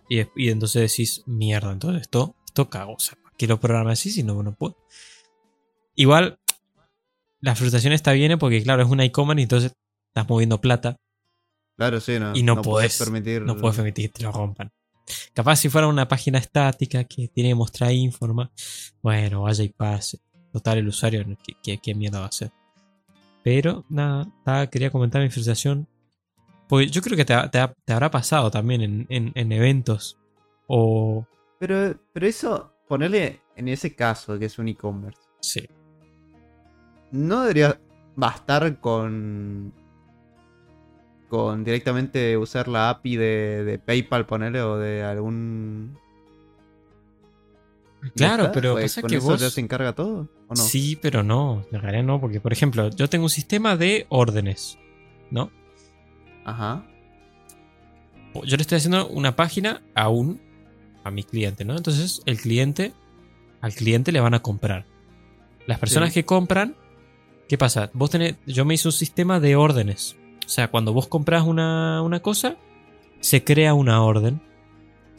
Y, y entonces decís, mierda, entonces esto, esto cago. O sea, quiero programar así si no, no puedo. Igual, la frustración está bien porque, claro, es una e-commerce y entonces estás moviendo plata. Claro, sí, no. Y no podés podés- permitir. No puedes permitir que te lo rompan. Capaz si fuera una página estática que tiene que mostrar informa, bueno, vaya y pase. Total, el usuario, ¿qué, qué, qué mierda va a hacer? Pero, nada, quería comentar mi frustración. Porque yo creo que te, te te habrá pasado también en, en- en eventos. O. Pero, pero eso, ponerle en ese caso que es un e-commerce. Sí. No debería bastar con. Con directamente usar la API de, de PayPal, ponerle, o de algún. Claro, pero Pues, pasa ¿Con que eso vos. ya se encarga todo? ¿O no? Sí, pero no. En realidad no, porque, por ejemplo, yo tengo un sistema de órdenes. ¿No? Ajá. yo le estoy haciendo una página a un a mi cliente, ¿no? Entonces, el cliente al cliente le van a comprar. Las personas Sí. que compran, ¿qué pasa? Vos tenés, yo me hice un sistema de órdenes. O sea, cuando vos compras una, una cosa, se crea una orden.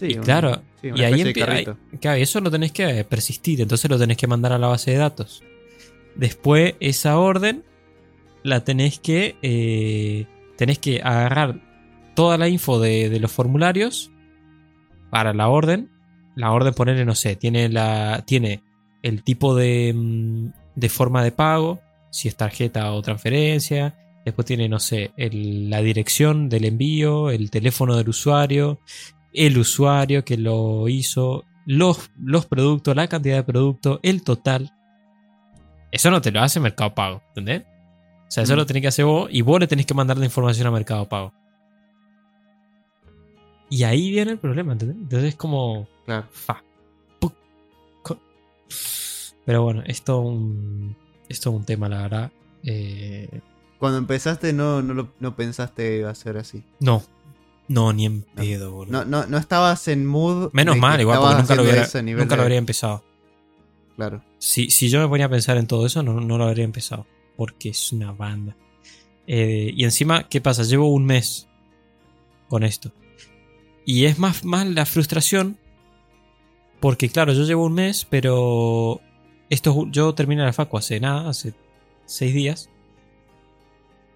Sí, Y un- claro, sí, y ahí especie de empie- carrito. Claro, eso lo tenés que persistir, entonces lo tenés que mandar a la base de datos. Después, esa orden la tenés que. eh, tenés que agarrar toda la info de, de los formularios para la orden. La orden, ponerle, no sé, tiene la. Tiene el tipo de, mm, de forma de pago, si es tarjeta o transferencia. Después tiene, no sé, el- la dirección del envío, el teléfono del usuario, el usuario que lo hizo, los, los productos, la cantidad de productos, el total. Eso no te lo hace Mercado Pago, ¿entendés? O sea, eso Mm. lo tenés que hacer vos y vos le tenés que mandar la información a Mercado Pago. Y ahí viene el problema, ¿entendés? Entonces es como. Fa. pu- co- Pero bueno, esto un. Esto es un tema, la verdad. Eh, Cuando empezaste no, no, lo- no pensaste iba a ser así. no. No, ni en pedo, boludo. No, no, no estabas en mood. Menos mal, igual, porque nunca lo, hubiera, nunca lo habría empezado. Claro. Si, si yo me ponía a pensar en todo eso, no, no lo habría empezado. Porque es una banda. Eh, y encima, ¿qué pasa? Llevo un mes con esto. Y es más, más la frustración. Porque, claro, yo llevo un mes, pero. Esto, es- yo terminé la facu hace nada, hace seis días.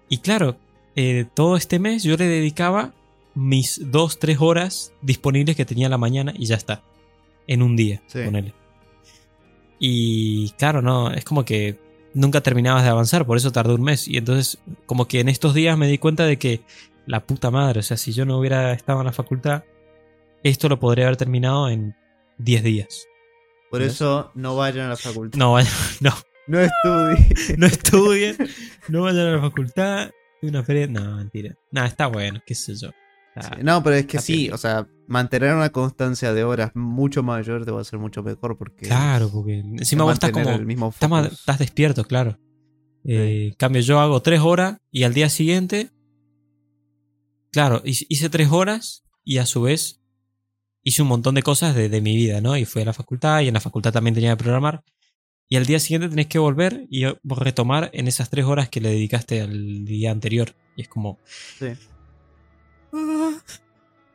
Y claro, eh, todo este mes yo le dedicaba mis dos, tres horas disponibles que tenía a la mañana y ya está. En un día, Sí. ponele. Y claro, no, es como que nunca terminabas de avanzar, por eso tardó un mes. Y entonces, como que en estos días me di cuenta de que la puta madre, o sea, si yo no hubiera estado en la facultad, esto lo podría haber terminado en 10 días. Por eso no vayan a la facultad. No vayan, no, No estudien. no estudien, no vayan a la facultad. Una feria, no, mentira. Nada, está bueno, qué sé yo. Está- No, pero es que sí, bien. o sea, mantener una constancia de horas mucho mayor te va a ser mucho mejor porque. Claro, porque encima vos estás como el mismo Estás, más- focus. estás despierto, claro. Eh, en cambio, yo hago tres horas y al día siguiente. Claro, hice hice tres horas y a su vez hice un montón de cosas de, de mi vida, ¿no? Y fui a la facultad y en la facultad también tenía que programar. Y al día siguiente tenés que volver y retomar en esas tres horas que le dedicaste al día anterior. Y es como. Sí. ah,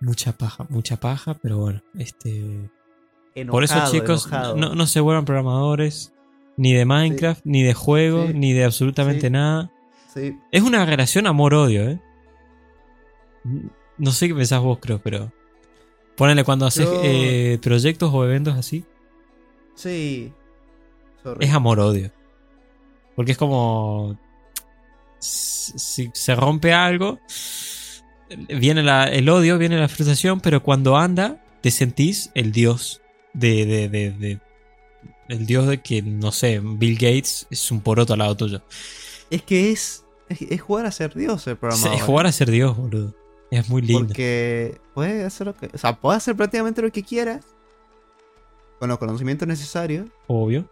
mucha paja, mucha paja, pero bueno, este. Enojado, Por eso, chicos, no, no se vuelvan programadores, ni de Minecraft, ni de juegos, Sí. ni de absolutamente Sí. nada. Sí. Es una relación amor-odio, ¿eh? No sé qué pensás vos, creo, pero. Ponele cuando haces Yo- eh, proyectos o eventos así, Sí. Es amor-odio. Porque es como. Si se rompe algo, viene la- el odio, viene la frustración, pero cuando anda, te sentís el dios de, de, de, de- el dios de que, no sé, Bill Gates es un poroto al lado tuyo. Es que es, es, es jugar a ser Dios el programa. Es jugar a ser dios, boludo. Es muy lindo. Porque puedes hacer lo que. O sea, puedes hacer prácticamente lo que quieras. Con los conocimientos necesarios. Obvio.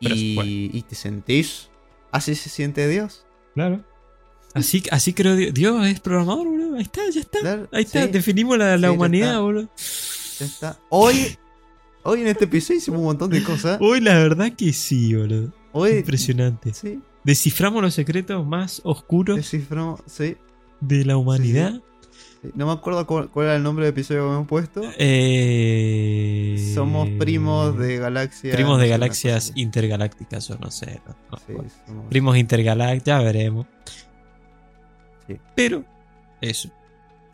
Y, bueno. y te sentís. Así se siente Dios. Claro. Así, así creo Dios. Dios es programador, boludo. Ahí está, ya está. Claro, Ahí está. sí, Definimos la, la Sí, humanidad, boludo. ya está. Hoy. Hoy en este episodio hicimos un montón de cosas. Uy, la verdad que sí, boludo. Hoy. Impresionante. Sí. Desciframos los secretos más oscuros Desciframos. Sí. de la humanidad. No me acuerdo cuál, cuál era el nombre del episodio que hemos puesto. Eh, Somos primos de galaxias. Primos de galaxias intergalácticas o no sé. no- no Sí, recuerdo. somos- Primos intergalácticos, ya veremos. Sí. Pero eso.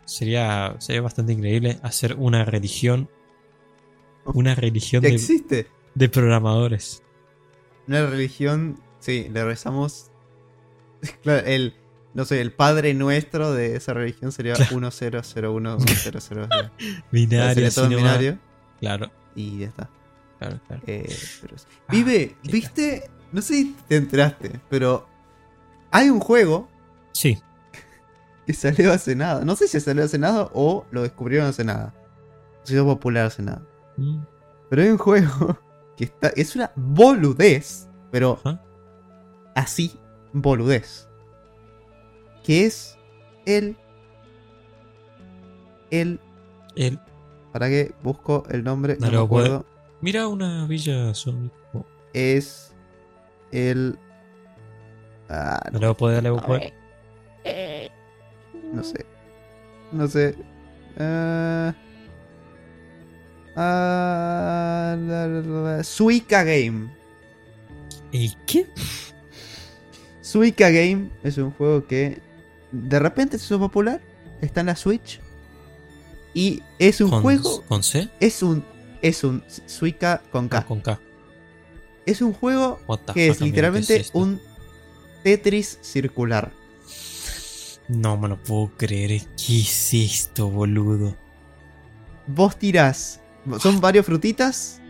Sería, sería bastante increíble hacer una religión. Una religión de, existe. de programadores. Una religión. Sí, le rezamos. Claro, el. No sé, el padre nuestro de esa religión sería 10011000. Binario, Sería así todo en nomás. binario. Claro, Y ya está. claro, claro. Eh, pero. Ah, Vive, ¿viste? No sé si te enteraste, pero hay un juego Sí, que salió hace nada. No sé si salió hace nada o lo descubrieron hace nada. Ha sido popular hace nada. Mm, Pero hay un juego que está. Es una boludez. Pero así, boludez. Que es el. El. El, ¿Para qué busco el nombre? No No, lo me acuerdo. mira una villa zombie. Oh, Es. El. Ah, No le voy a poder, le voy a poder. No sé. No sé. La, la, la, Suica Game. ¿El qué? Suica Game es un juego que de repente se hizo popular. Está en la Switch. Y es un ¿Con, juego. ¿Con C? Es un. Es un. Suica con K. Ah, con K. Es un juego que es literalmente un Tetris circular. No me lo puedo creer. ¿Qué es esto, boludo? Vos tirás. Son varias frutitas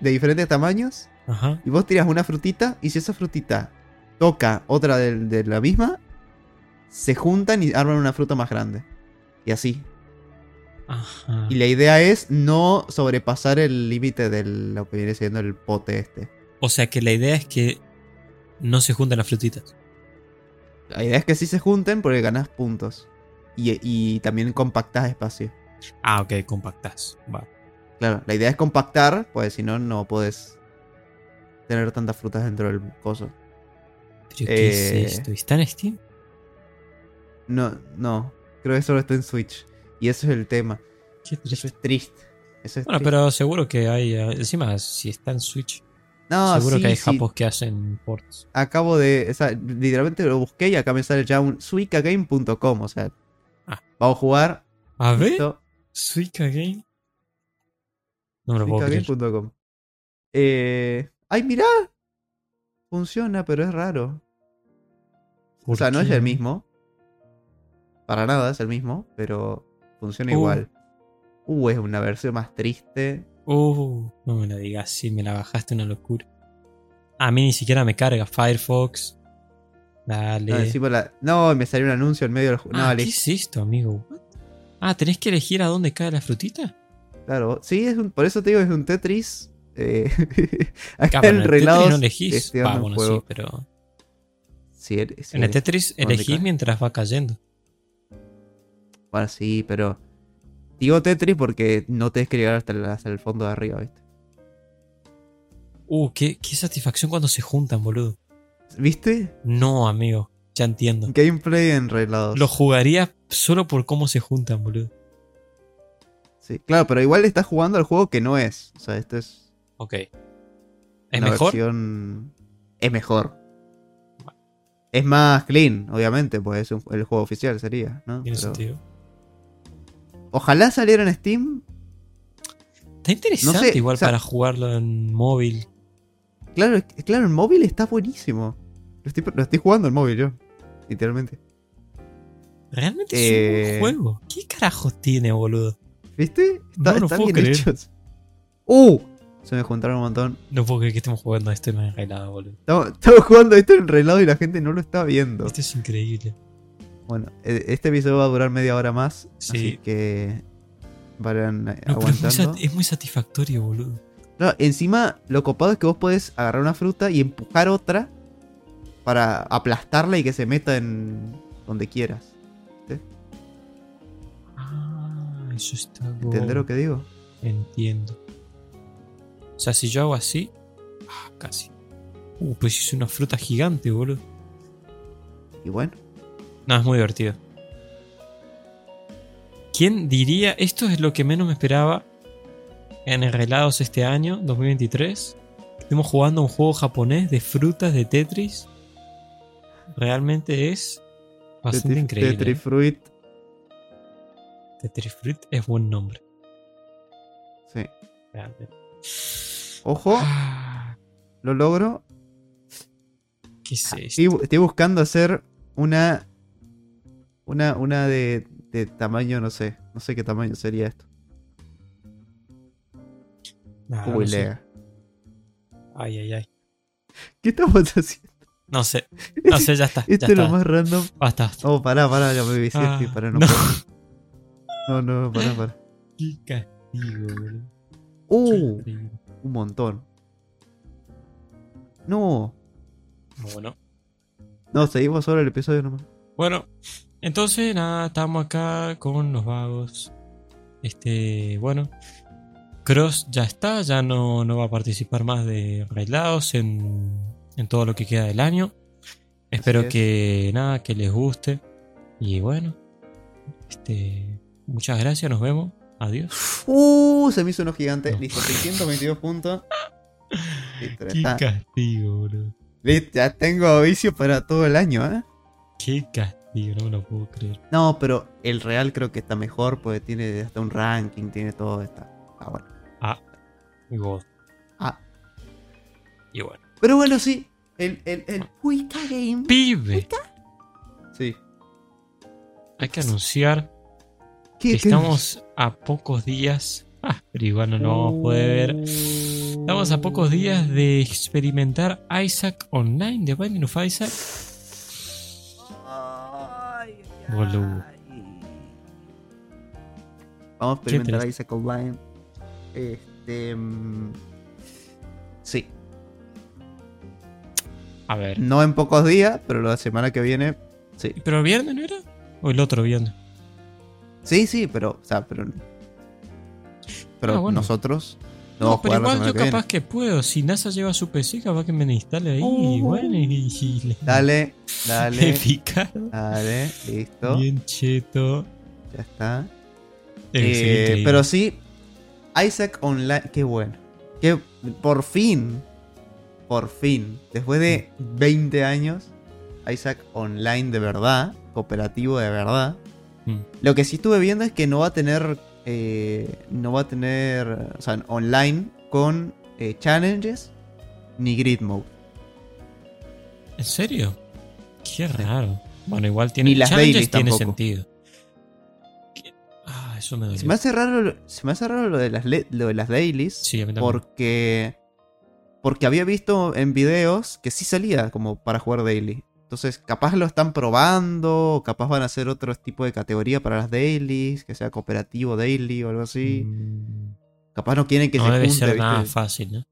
de diferentes tamaños. Ajá. Y vos tiras una frutita. Y si esa frutita toca otra de, de la misma, se juntan y arman una fruta más grande. Y así. Ajá. Y la idea es no sobrepasar el límite de lo que viene siendo el pote este. O sea que la idea es que no se juntan las frutitas. La idea es que sí se junten porque ganas puntos. Y, y también compactas espacio. Ah, ok, compactas. Va. Claro, la idea es compactar, pues si no, no puedes tener tantas frutas dentro del coso. ¿Pero qué Eh, es esto? ¿Está en Steam? No, no. Creo que solo está en Switch. Y eso es el tema. Qué Eso es triste. Eso es Bueno, triste. pero seguro que hay. eh, Encima, si está en Switch, No, seguro sí, que hay sí. japos que hacen ports. Acabo de. O sea, literalmente lo busqué y acá me sale ya un suicagame.com. O sea, Ah. vamos a jugar. A ver, Listo, Suica Game. No me lo puedo creer. Eh. ¡Ay, mirá! Funciona, pero es raro. O ¿Por sea, no es el mismo. Para nada es el mismo, pero funciona Uh. igual. Uh, es una versión más triste. Uh, no me lo digas, sí, me la bajaste una locura. A mí ni siquiera me carga Firefox. Dale. No, encima la- no, me salió un anuncio en medio del juego. No, ah, ¿Qué es esto, amigo? Ah, ¿tenés que elegir a dónde cae la frutita? Claro, sí, es un, por eso te digo, es un Tetris. Eh, acá Claro, en el Tetris no elegís. Ah, bueno, juego. sí, pero. Sí, er- sí, en el Tetris ¿dónde elegís cae? mientras va cayendo. Bueno, sí, pero. Digo Tetris porque no tenés que llegar hasta el, hasta el fondo de arriba, ¿viste? Uh, qué, qué satisfacción cuando se juntan, boludo. ¿Viste? No, amigo, ya entiendo. Gameplay en Relados. Lo jugaría solo por cómo se juntan, boludo. Sí, claro, pero igual estás jugando al juego que no es. O sea, esto es. Ok. ¿Es una mejor? versión- Es mejor. Es más clean, obviamente, pues es un- el juego oficial sería, ¿no? Tiene Pero sentido. Ojalá saliera en Steam. Está interesante sé, igual o sea- para jugarlo en móvil. Claro, claro, el móvil está buenísimo. Lo estoy, lo estoy jugando en móvil yo. Literalmente. Realmente Eh, es un buen juego. ¿Qué carajos tiene, boludo? ¿Viste? No Está, está puedo bien creer. hechos. ¡Uh! Se me juntaron un montón. No puedo creer que estemos jugando a esto en arreglado, boludo. Estamos, estamos jugando esto en relado y la gente no lo está viendo. Esto es increíble. Bueno, e- este episodio va a durar media hora más. Sí. Así que. Vayan No, pero es muy, aguantando. es muy satisfactorio, boludo. Claro, encima, lo copado es que vos podés agarrar una fruta y empujar otra para aplastarla y que se meta en donde quieras. Ah, eso está bueno. ¿Entendés lo que digo? Entiendo. O sea, si yo hago así. Ah, casi. Uh, pues hice una fruta gigante, boludo. Y bueno, No, es muy divertido. ¿Quién diría? Esto es lo que menos me esperaba en Enrelados este año, 2023. Estamos jugando un juego japonés de frutas de Tetris. Realmente es bastante Tetris- increíble. Tetris Fruit. Tetris Fruit es buen nombre. Sí. Realmente. Ojo, Ah, lo logro. ¿Qué es esto? Estoy, estoy buscando hacer una. Una, una de, de tamaño, no sé. No sé qué tamaño sería esto. Nah, Uy, no sé. Ay, ay, ay. ¿Qué estamos haciendo? No sé. No sé, ya está. Ya Esto es lo está. más random. Basta, basta. Oh, pará, pará, ya me vi Ah, pará, no, no. No, no, pará, pará. Qué castigo, boludo. Uh, Increíble. un montón. No. Bueno. No, seguimos solo el episodio nomás. Bueno, entonces nada, estamos acá con los vagos. Este, bueno. Cross ya está, ya no, no va a participar más de Railados en, en todo lo que queda del año. Espero es. que nada, que les guste. Y bueno, este, muchas gracias, nos vemos. Adiós. Uh, se me hizo uno gigante. No. Listo, 622 puntos. Listo, Qué está. castigo, bro. Listo, ya tengo vicio para todo el año, ¿eh? Qué castigo, no me lo puedo creer. No, pero el real creo que está mejor porque tiene hasta un ranking, tiene todo. Está. Ah, bueno. Y vos. Ah. Y bueno. Pero bueno, sí. El, el, el Wicca Game. Pibe, Sí. hay que anunciar ¿Qué, que qué- estamos a pocos días. Ah, pero igual no lo vamos a poder ver. Estamos a pocos días de experimentar Isaac Online, de Binding of Isaac. Vamos a experimentar triste. Isaac Online. Este. mm, Sí. A ver. No en pocos días, pero la semana que viene. Sí. ¿Pero el viernes no era? ¿O el otro viernes? Sí, sí, pero. O sea, pero. Pero Ah, bueno. nosotros. No, pero igual yo que capaz que puedo. Si NASA lleva su PC, capaz que me la instale ahí. Oh. Y bueno, y, y le- Dale, le dale, dale, listo. Bien cheto. Ya está. Eh, pero sí, Isaac Online, qué bueno. Que por fin, por fin, después de 20 años, Isaac Online de verdad, cooperativo de verdad. Mm. Lo que sí estuve viendo es que no va a tener, eh, no va a tener, o sea, online con eh, challenges ni grid mode. ¿En serio? Qué raro. Bueno, igual tiene Ni las challenges tiene tampoco. sentido. Ah, eso me dolió. Se me hace raro, se me hace raro lo de las, lo de las dailies. Sí. Porque. Porque había visto en videos que sí salía como para jugar daily. Entonces, capaz lo están probando, capaz van a hacer otro tipo de categoría para las dailies, que sea cooperativo daily o algo así. Mm, Capaz no quieren que no se debe junte. ser ¿viste? nada fácil, ¿no?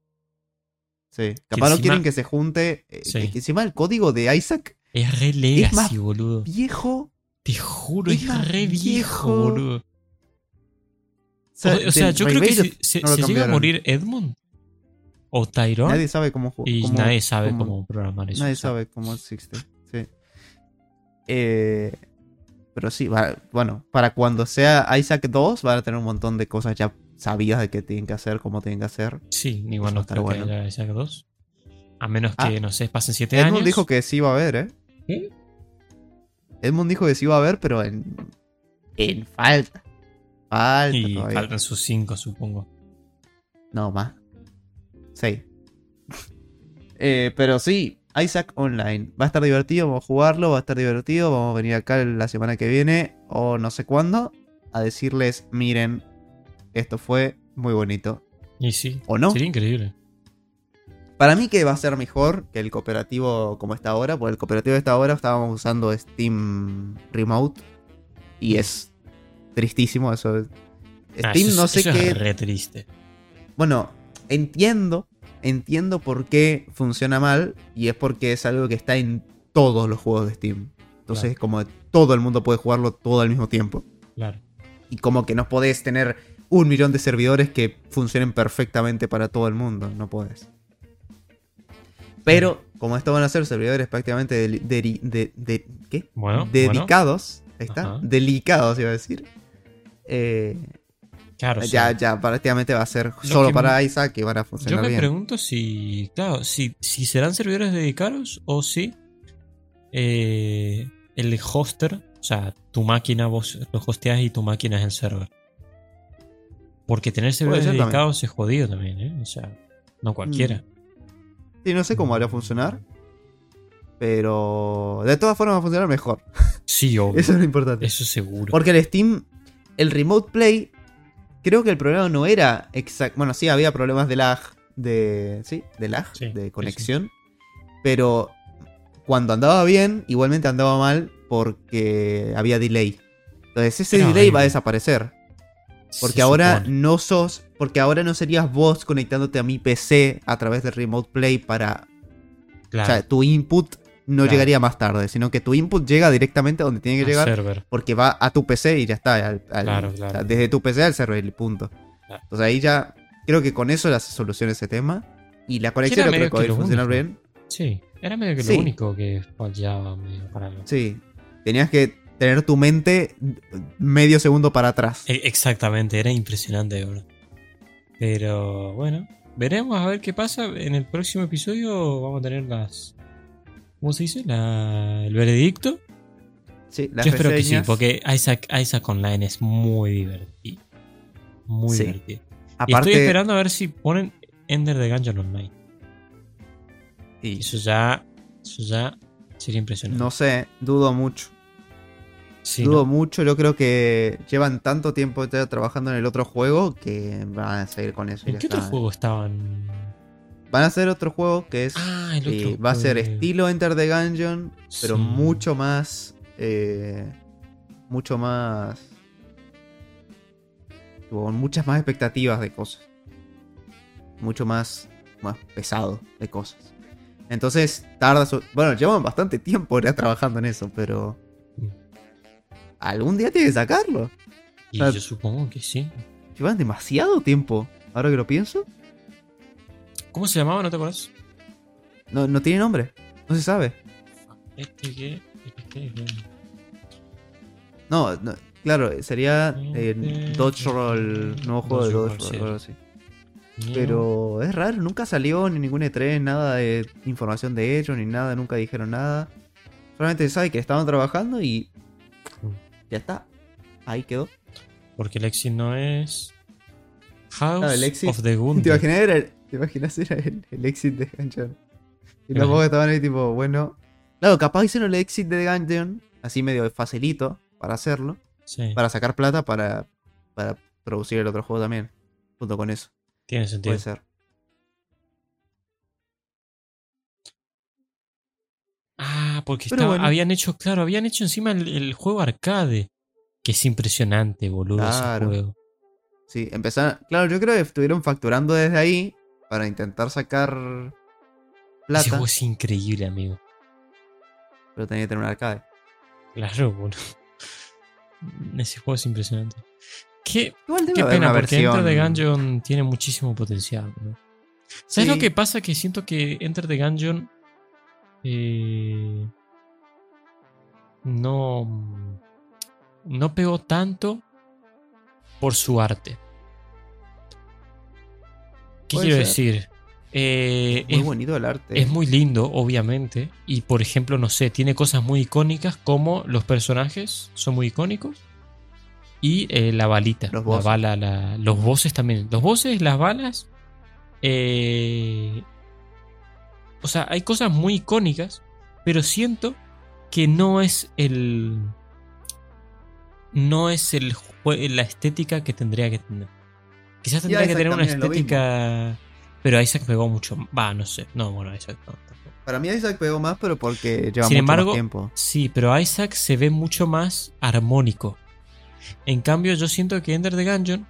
Sí. Capaz no encima- quieren que se junte. eh, Sí. que encima el código de Isaac, Es re legacy, más boludo. viejo. Te juro, es es, re viejo, boludo. O O, o sea, yo creo que si se, no lo se llega a morir Edmund o Tyrone Nadie sabe cómo jugar. y nadie sabe cómo, programar eso. Nadie sabe cómo existe. Sí. Eh, pero sí, bueno, para cuando sea Isaac 2 van a tener un montón de cosas ya sabidas de qué tienen que hacer, cómo tienen que hacer. Sí, igual no creo bueno. que haya Isaac 2. A menos Ah. que, no sé, pasen 7 Edmund años. dijo que sí iba a haber, ¿eh? ¿Qué? Edmund dijo que sí iba a haber, pero en, en falta. Falta Y todavía. faltan sus 5, supongo. No, más. Eh, pero sí, Isaac Online. Va a estar divertido, vamos a jugarlo, va a estar divertido. Vamos a venir acá la semana que viene o no sé cuándo a decirles, miren, esto fue muy bonito. Y sí, ¿O no? sería increíble. Para mí que va a ser mejor que el cooperativo como está ahora, porque el cooperativo de esta hora estábamos usando Steam Remote y es tristísimo eso. Ah, Steam eso no sé eso qué... Es re triste. Bueno, entiendo, entiendo por qué funciona mal y es porque es algo que está en todos los juegos de Steam. Entonces Claro. es como todo el mundo puede jugarlo todo al mismo tiempo. Claro. Y como que no podés tener un millón de servidores que funcionen perfectamente para todo el mundo. No podés. Pero, como esto van a ser servidores prácticamente de- ¿qué? Bueno, dedicados. Ahí está. Ajá. Delicados, iba a decir. eh, Claro, ya, ya prácticamente va a ser solo para me- Isaac y van a Yo funcionar me bien. pregunto si, claro, si, si serán servidores dedicados o si eh, el hoster, o sea, tu máquina vos lo hosteas y tu máquina es el server. Porque tener servidores también. dedicados es jodido también, ¿eh? O sea, no cualquiera. Sí, no sé cómo a funcionar. Pero de todas formas va a funcionar mejor. Sí, obvio. Eso es lo importante. Eso seguro. Porque el Steam, el Remote Play, creo que el problema no era exacto. Bueno, sí, había problemas de lag. De. Sí, de lag, Sí, de conexión. Pero cuando andaba bien, igualmente andaba mal porque había delay. Entonces ese Pero delay va a desaparecer. Porque ahora supone. no sos. Porque ahora no serías vos conectándote a mi PC a través de Remote Play para. Claro, O sea, tu input no Claro. llegaría más tarde, sino que tu input llega directamente a donde tiene que al llegar server. porque va a tu PC y ya está. al- al- Claro, claro. desde tu PC al server y punto. Entonces ahí ya. Creo que con eso ya se soluciona ese tema. Y la conexión yo creo que que lo único. bien. Sí, era medio que Sí. lo único que fallaba medio para lo- Sí. Tenías que tener tu mente medio segundo para atrás. E- Exactamente, era impresionante, verdad. Pero bueno, veremos a ver qué pasa. En el próximo episodio vamos a tener las. ¿Cómo se dice? La- el veredicto. Sí, las Yo espero que sí, porque Isaac, Isaac Online es muy divertido. Muy Sí. divertido. Y estoy esperando a ver si ponen Ender the Gungeon Online. y Eso ya. Eso ya sería impresionante. no sé, dudo mucho. Sí, dudo ¿no? mucho. Yo creo que llevan tanto tiempo ya trabajando en el otro juego que van a seguir con eso. ¿En qué otro juego estaban? Van a hacer otro juego que es. Ah, el eh, otro. va a ser estilo Enter the Gungeon, pero Sí. mucho más. eh, mucho más. Con muchas más expectativas de cosas. Mucho más. Más pesado de cosas. Entonces, tarda. su- Bueno, llevan bastante tiempo ya trabajando en eso, pero. Mm. Algún día tiene que sacarlo. Y yo supongo que sí. Llevan demasiado tiempo. Ahora que lo pienso. ¿Cómo se llamaba? ¿No te acuerdas? No, no tiene nombre. No se sabe. Este que. Este que. No, no, claro, sería eh, Dodge Roll, nuevo juego de Dodge Roll, Roll, sí. algo así. Neo- Pero es raro, nunca salió ni ningún E3, nada de información de ellos, ni nada, nunca dijeron nada. Solamente se sabe que estaban trabajando y ya está. Ahí quedó. Porque el exit no es. House el exit- of the ¿Te Gundy. imaginas, era el, ¿te imaginas era el, el exit de Gungeon? Y los juegos estaban ahí tipo, bueno. Claro, capaz hicieron el exit de Gungeon, así medio facilito para hacerlo. Sí, Para sacar plata para, para producir el otro juego también. Junto con eso. tiene sentido. Puede ser. Ah, porque estaba- bueno. habían hecho, claro, habían hecho encima el, el juego arcade. Que es impresionante, boludo, Claro. ese juego. Sí, empezaron. Claro, yo creo que estuvieron facturando desde ahí para intentar sacar Ese plata. juego es increíble, amigo. Pero tenía que tener un arcade. Claro, boludo. Ese juego es impresionante. Qué, Igual debe qué haber pena, una porque versión. Enter the Gungeon tiene muchísimo potencial. ¿no? ¿Sabes Sí. lo que pasa? Que siento que Enter the Gungeon eh, no, no pegó tanto por su arte. ¿Qué quiero ser. decir? Eh, Muy es, bonito el arte. es muy lindo, obviamente. Y por ejemplo, no sé, tiene cosas muy icónicas como los personajes son muy icónicos. Y eh, la balita. Los la bosses. bala, la- los bosses también. Los bosses, las balas. eh, o sea, hay cosas muy icónicas. Pero siento que no es el. No es el la estética que tendría que tener. Quizás tendría que tener una estética. Pero Isaac pegó mucho. Va, no sé. No, bueno, Isaac no. Para mí Isaac pegó más, pero porque lleva Sin mucho embargo, más tiempo. Sí, pero Isaac se ve mucho más armónico. En cambio, yo siento que Ender the Gungeon,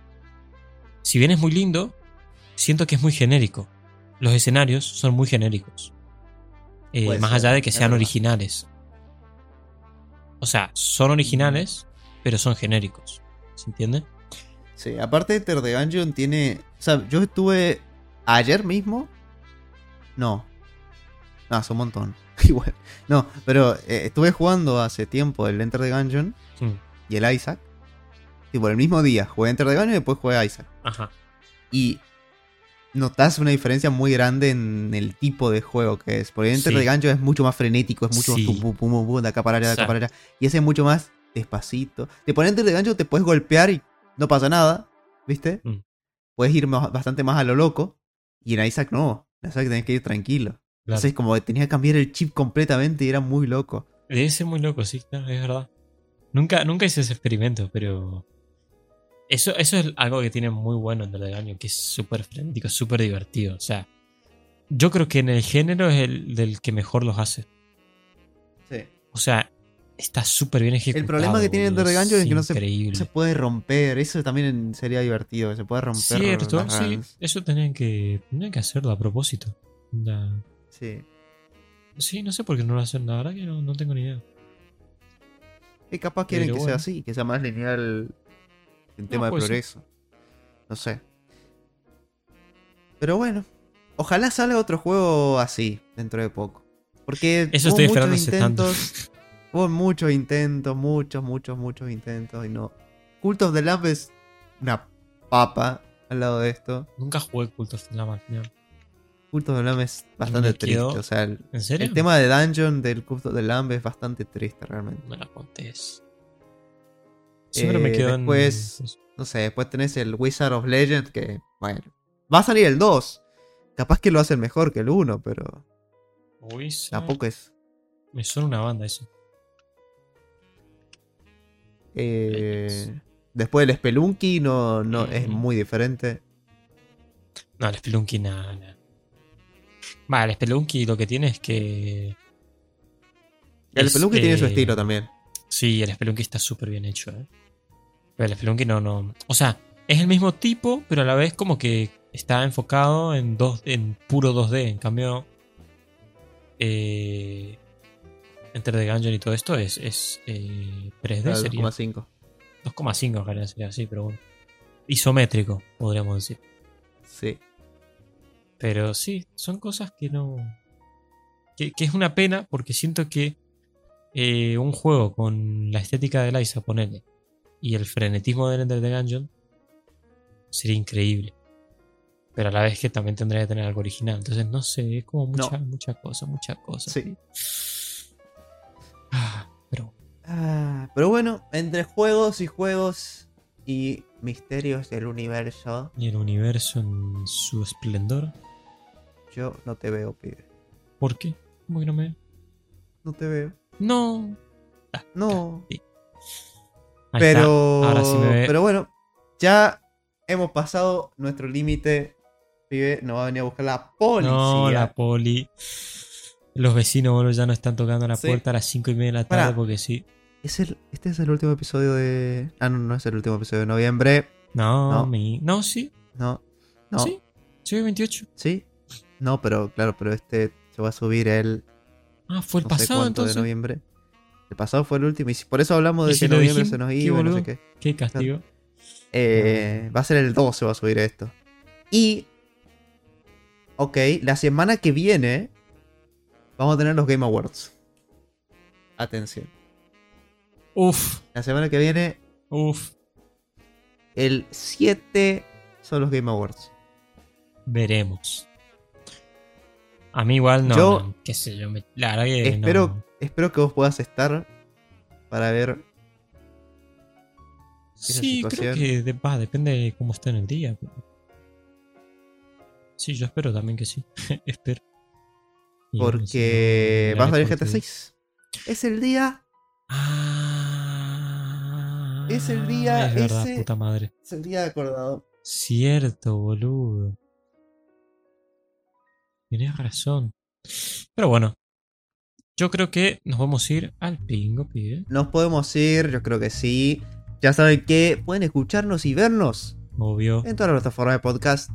si bien es muy lindo, siento que es muy genérico. Los escenarios son muy genéricos. Eh, más allá de que sean originales. O sea, son originales, pero son genéricos. ¿Se entiende? Sí, aparte Enter the Gungeon tiene. O sea, yo estuve ayer mismo. No. No, hace un montón. Igual. No, pero eh, estuve jugando hace tiempo el Enter the Gungeon y el Isaac. Tipo, el mismo día. Jugué Enter the Gungeon y después jugué Isaac. Ajá. Y notas una diferencia muy grande en el tipo de juego que es. Porque Enter Sí. the Gungeon es mucho más frenético, es mucho Sí. más pum, de acá para allá, de acá para allá. Y ese es mucho más despacito. Te pones Enter the Gungeon, te puedes golpear y no pasa nada, ¿viste? Mm. Puedes ir más- bastante más a lo loco. Y en Isaac no. En Isaac tenés que ir tranquilo. Claro. Entonces como que tenía que cambiar el chip completamente y era muy loco. Debe ser muy loco, sí, es verdad. Nunca, nunca hice ese experimento, pero. Eso, eso es algo que tiene muy bueno en el año, que es súper frenético, súper divertido. O sea, yo creo que en el género es el del que mejor los hace. Sí. O sea, está súper bien ejecutado. El problema que tiene boludo, Enter the Gungeon es que no se, puede romper. Eso también sería divertido. Se puede romper. Cierto, sí. Eso tenían que, tenían que hacerlo a propósito. Sí. Sí, no sé por qué no lo hacen. La verdad que no, no tengo ni idea. Y capaz quieren Pero que bueno. sea así, que sea más lineal en tema de ser. progreso. No sé. Pero bueno. Ojalá salga otro juego así dentro de poco. Porque Eso estoy esperando hace tanto. Hubo muchos intentos, muchos, muchos, muchos intentos y no. Cult of the Lamb es una papa al lado de esto. Nunca jugué Cult of the Lamb al final. Cult of the Lamb es bastante me triste. O sea, el, ¿En serio? el tema de Dungeon del Cult of the Lamb es bastante triste realmente. No la contés. Siempre Eh, me quedo en- después- No sé, después tenés el Wizard of Legend que, bueno, va a salir el 2. Capaz que lo hacen mejor que el 1, pero Wizard- tampoco es. Me suena una banda eso. Eh, después el Spelunky no, no es muy diferente. No, el Spelunky nada. nada. Va, el Spelunky lo que tiene es que. El es, Spelunky tiene su estilo también. Sí, el Spelunky está súper bien hecho, ¿eh? Pero el Spelunky no, no. O sea, es el mismo tipo, pero a la vez como que está enfocado en, dos, en puro 2D. En cambio, eh, Enter the Gungeon y todo esto es, es eh, 3D, Claro, sería. 2,5. 2,5 en realidad sería así, pero bueno. Isométrico, podríamos decir. Sí. Pero sí, son cosas que no. Que, que es una pena porque siento que eh, un juego con la estética de Liza, ponele, y el frenetismo del Enter the Gungeon sería increíble. Pero a la vez que también tendría que tener algo original. Entonces, no sé, es como mucha, mucha cosa, mucha cosa. Sí. Ah, pero Ah, pero bueno, entre juegos y juegos y misterios del universo, y el universo en su esplendor. yo no te veo, pibe. ¿Por qué? ¿Cómo que no me.? No te veo. No. No. Ahí pero. Ahora sí me ve. pero bueno, ya hemos pasado nuestro límite. Pibe, nos va a venir a buscar la policía. No, la poli. Los vecinos, boludo, ya no están tocando la Sí. puerta a las 5 y media de la tarde Pará. porque sí. Es el, este es el último episodio de. Ah, no, no es el último episodio de noviembre. No, No. mi. No, sí. No. No. Sí. Sí, 28. ¿Sí? No, pero claro, pero este se va a subir el. Ah, fue el no sé pasado cuánto de entonces. noviembre. El pasado fue el último. Y si- por eso hablamos de ¿Y que noviembre dijimos? se nos Qué iba, no sé qué. Qué castigo. Eh, va a ser el 12, va a subir esto. Y. Ok, la semana que viene. Vamos a tener los Game Awards. Atención. Uf, La semana que viene, uf. el 7 son los Game Awards. Veremos. A mí igual no. Yo- no, qué sé yo. me- la verdad que. espero, no. espero que vos puedas estar para ver. Sí, creo que de- va, depende de cómo esté en el día. pero- Sí, yo espero también que sí. espero. Porque va a salir GTA qué. 6. Es el día. Ah, Es el día Es verdad, ese- puta madre. Es el día acordado. Cierto, boludo. Tienes razón. Pero bueno. Yo creo que nos vamos a ir al pingo, pibe. Nos podemos ir, yo creo que sí. Ya saben que pueden escucharnos y vernos Obvio. en todas las plataformas de podcast.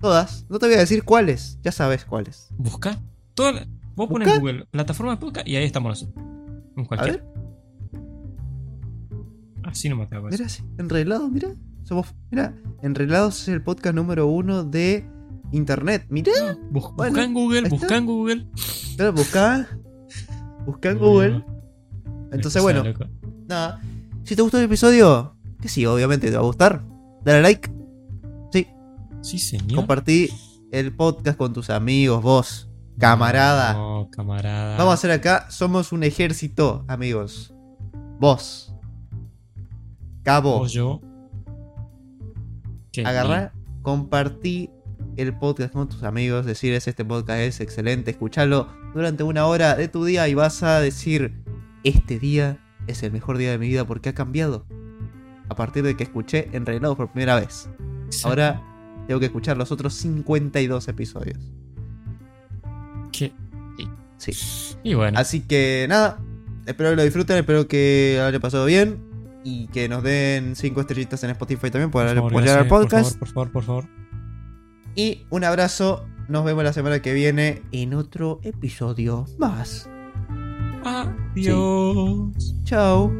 Todas. No te voy a decir cuáles. Ya sabes cuáles. Busca. Toda la- Vos pones Busca. Google plataforma de podcast y ahí estamos nosotros. En A cualquier. ver, Así no me acuerdo. mira, sí, mira. Somos, mira, es el podcast número uno de internet. Mira, Bus- Bueno, busca en Google, busca en Google. Claro, busca. Busca en Google. Entonces, bueno, nada. Si te gustó el episodio, que sí, obviamente te va a gustar. Dale like, sí, Sí, señor. compartí el podcast con tus amigos, vos, camarada. No, camarada. Vamos a hacer acá, somos un ejército, amigos. Vos. Cabo. Vos, yo. Agarrá, compartí el podcast con tus amigos, decirles este podcast es excelente, escuchalo durante una hora de tu día y vas a decir, este día es el mejor día de mi vida porque ha cambiado. A partir de que escuché Enredados por primera vez. Ahora tengo que escuchar los otros 52 episodios. Qué- Sí. Y bueno. Así que nada, espero que lo disfruten, espero que hayan pasado bien y que nos den 5 estrellitas en Spotify también favor, apoyar al gracias, por podcast. favor, por favor, por favor. Y un abrazo, nos vemos la semana que viene en otro episodio más. Adiós. Chao.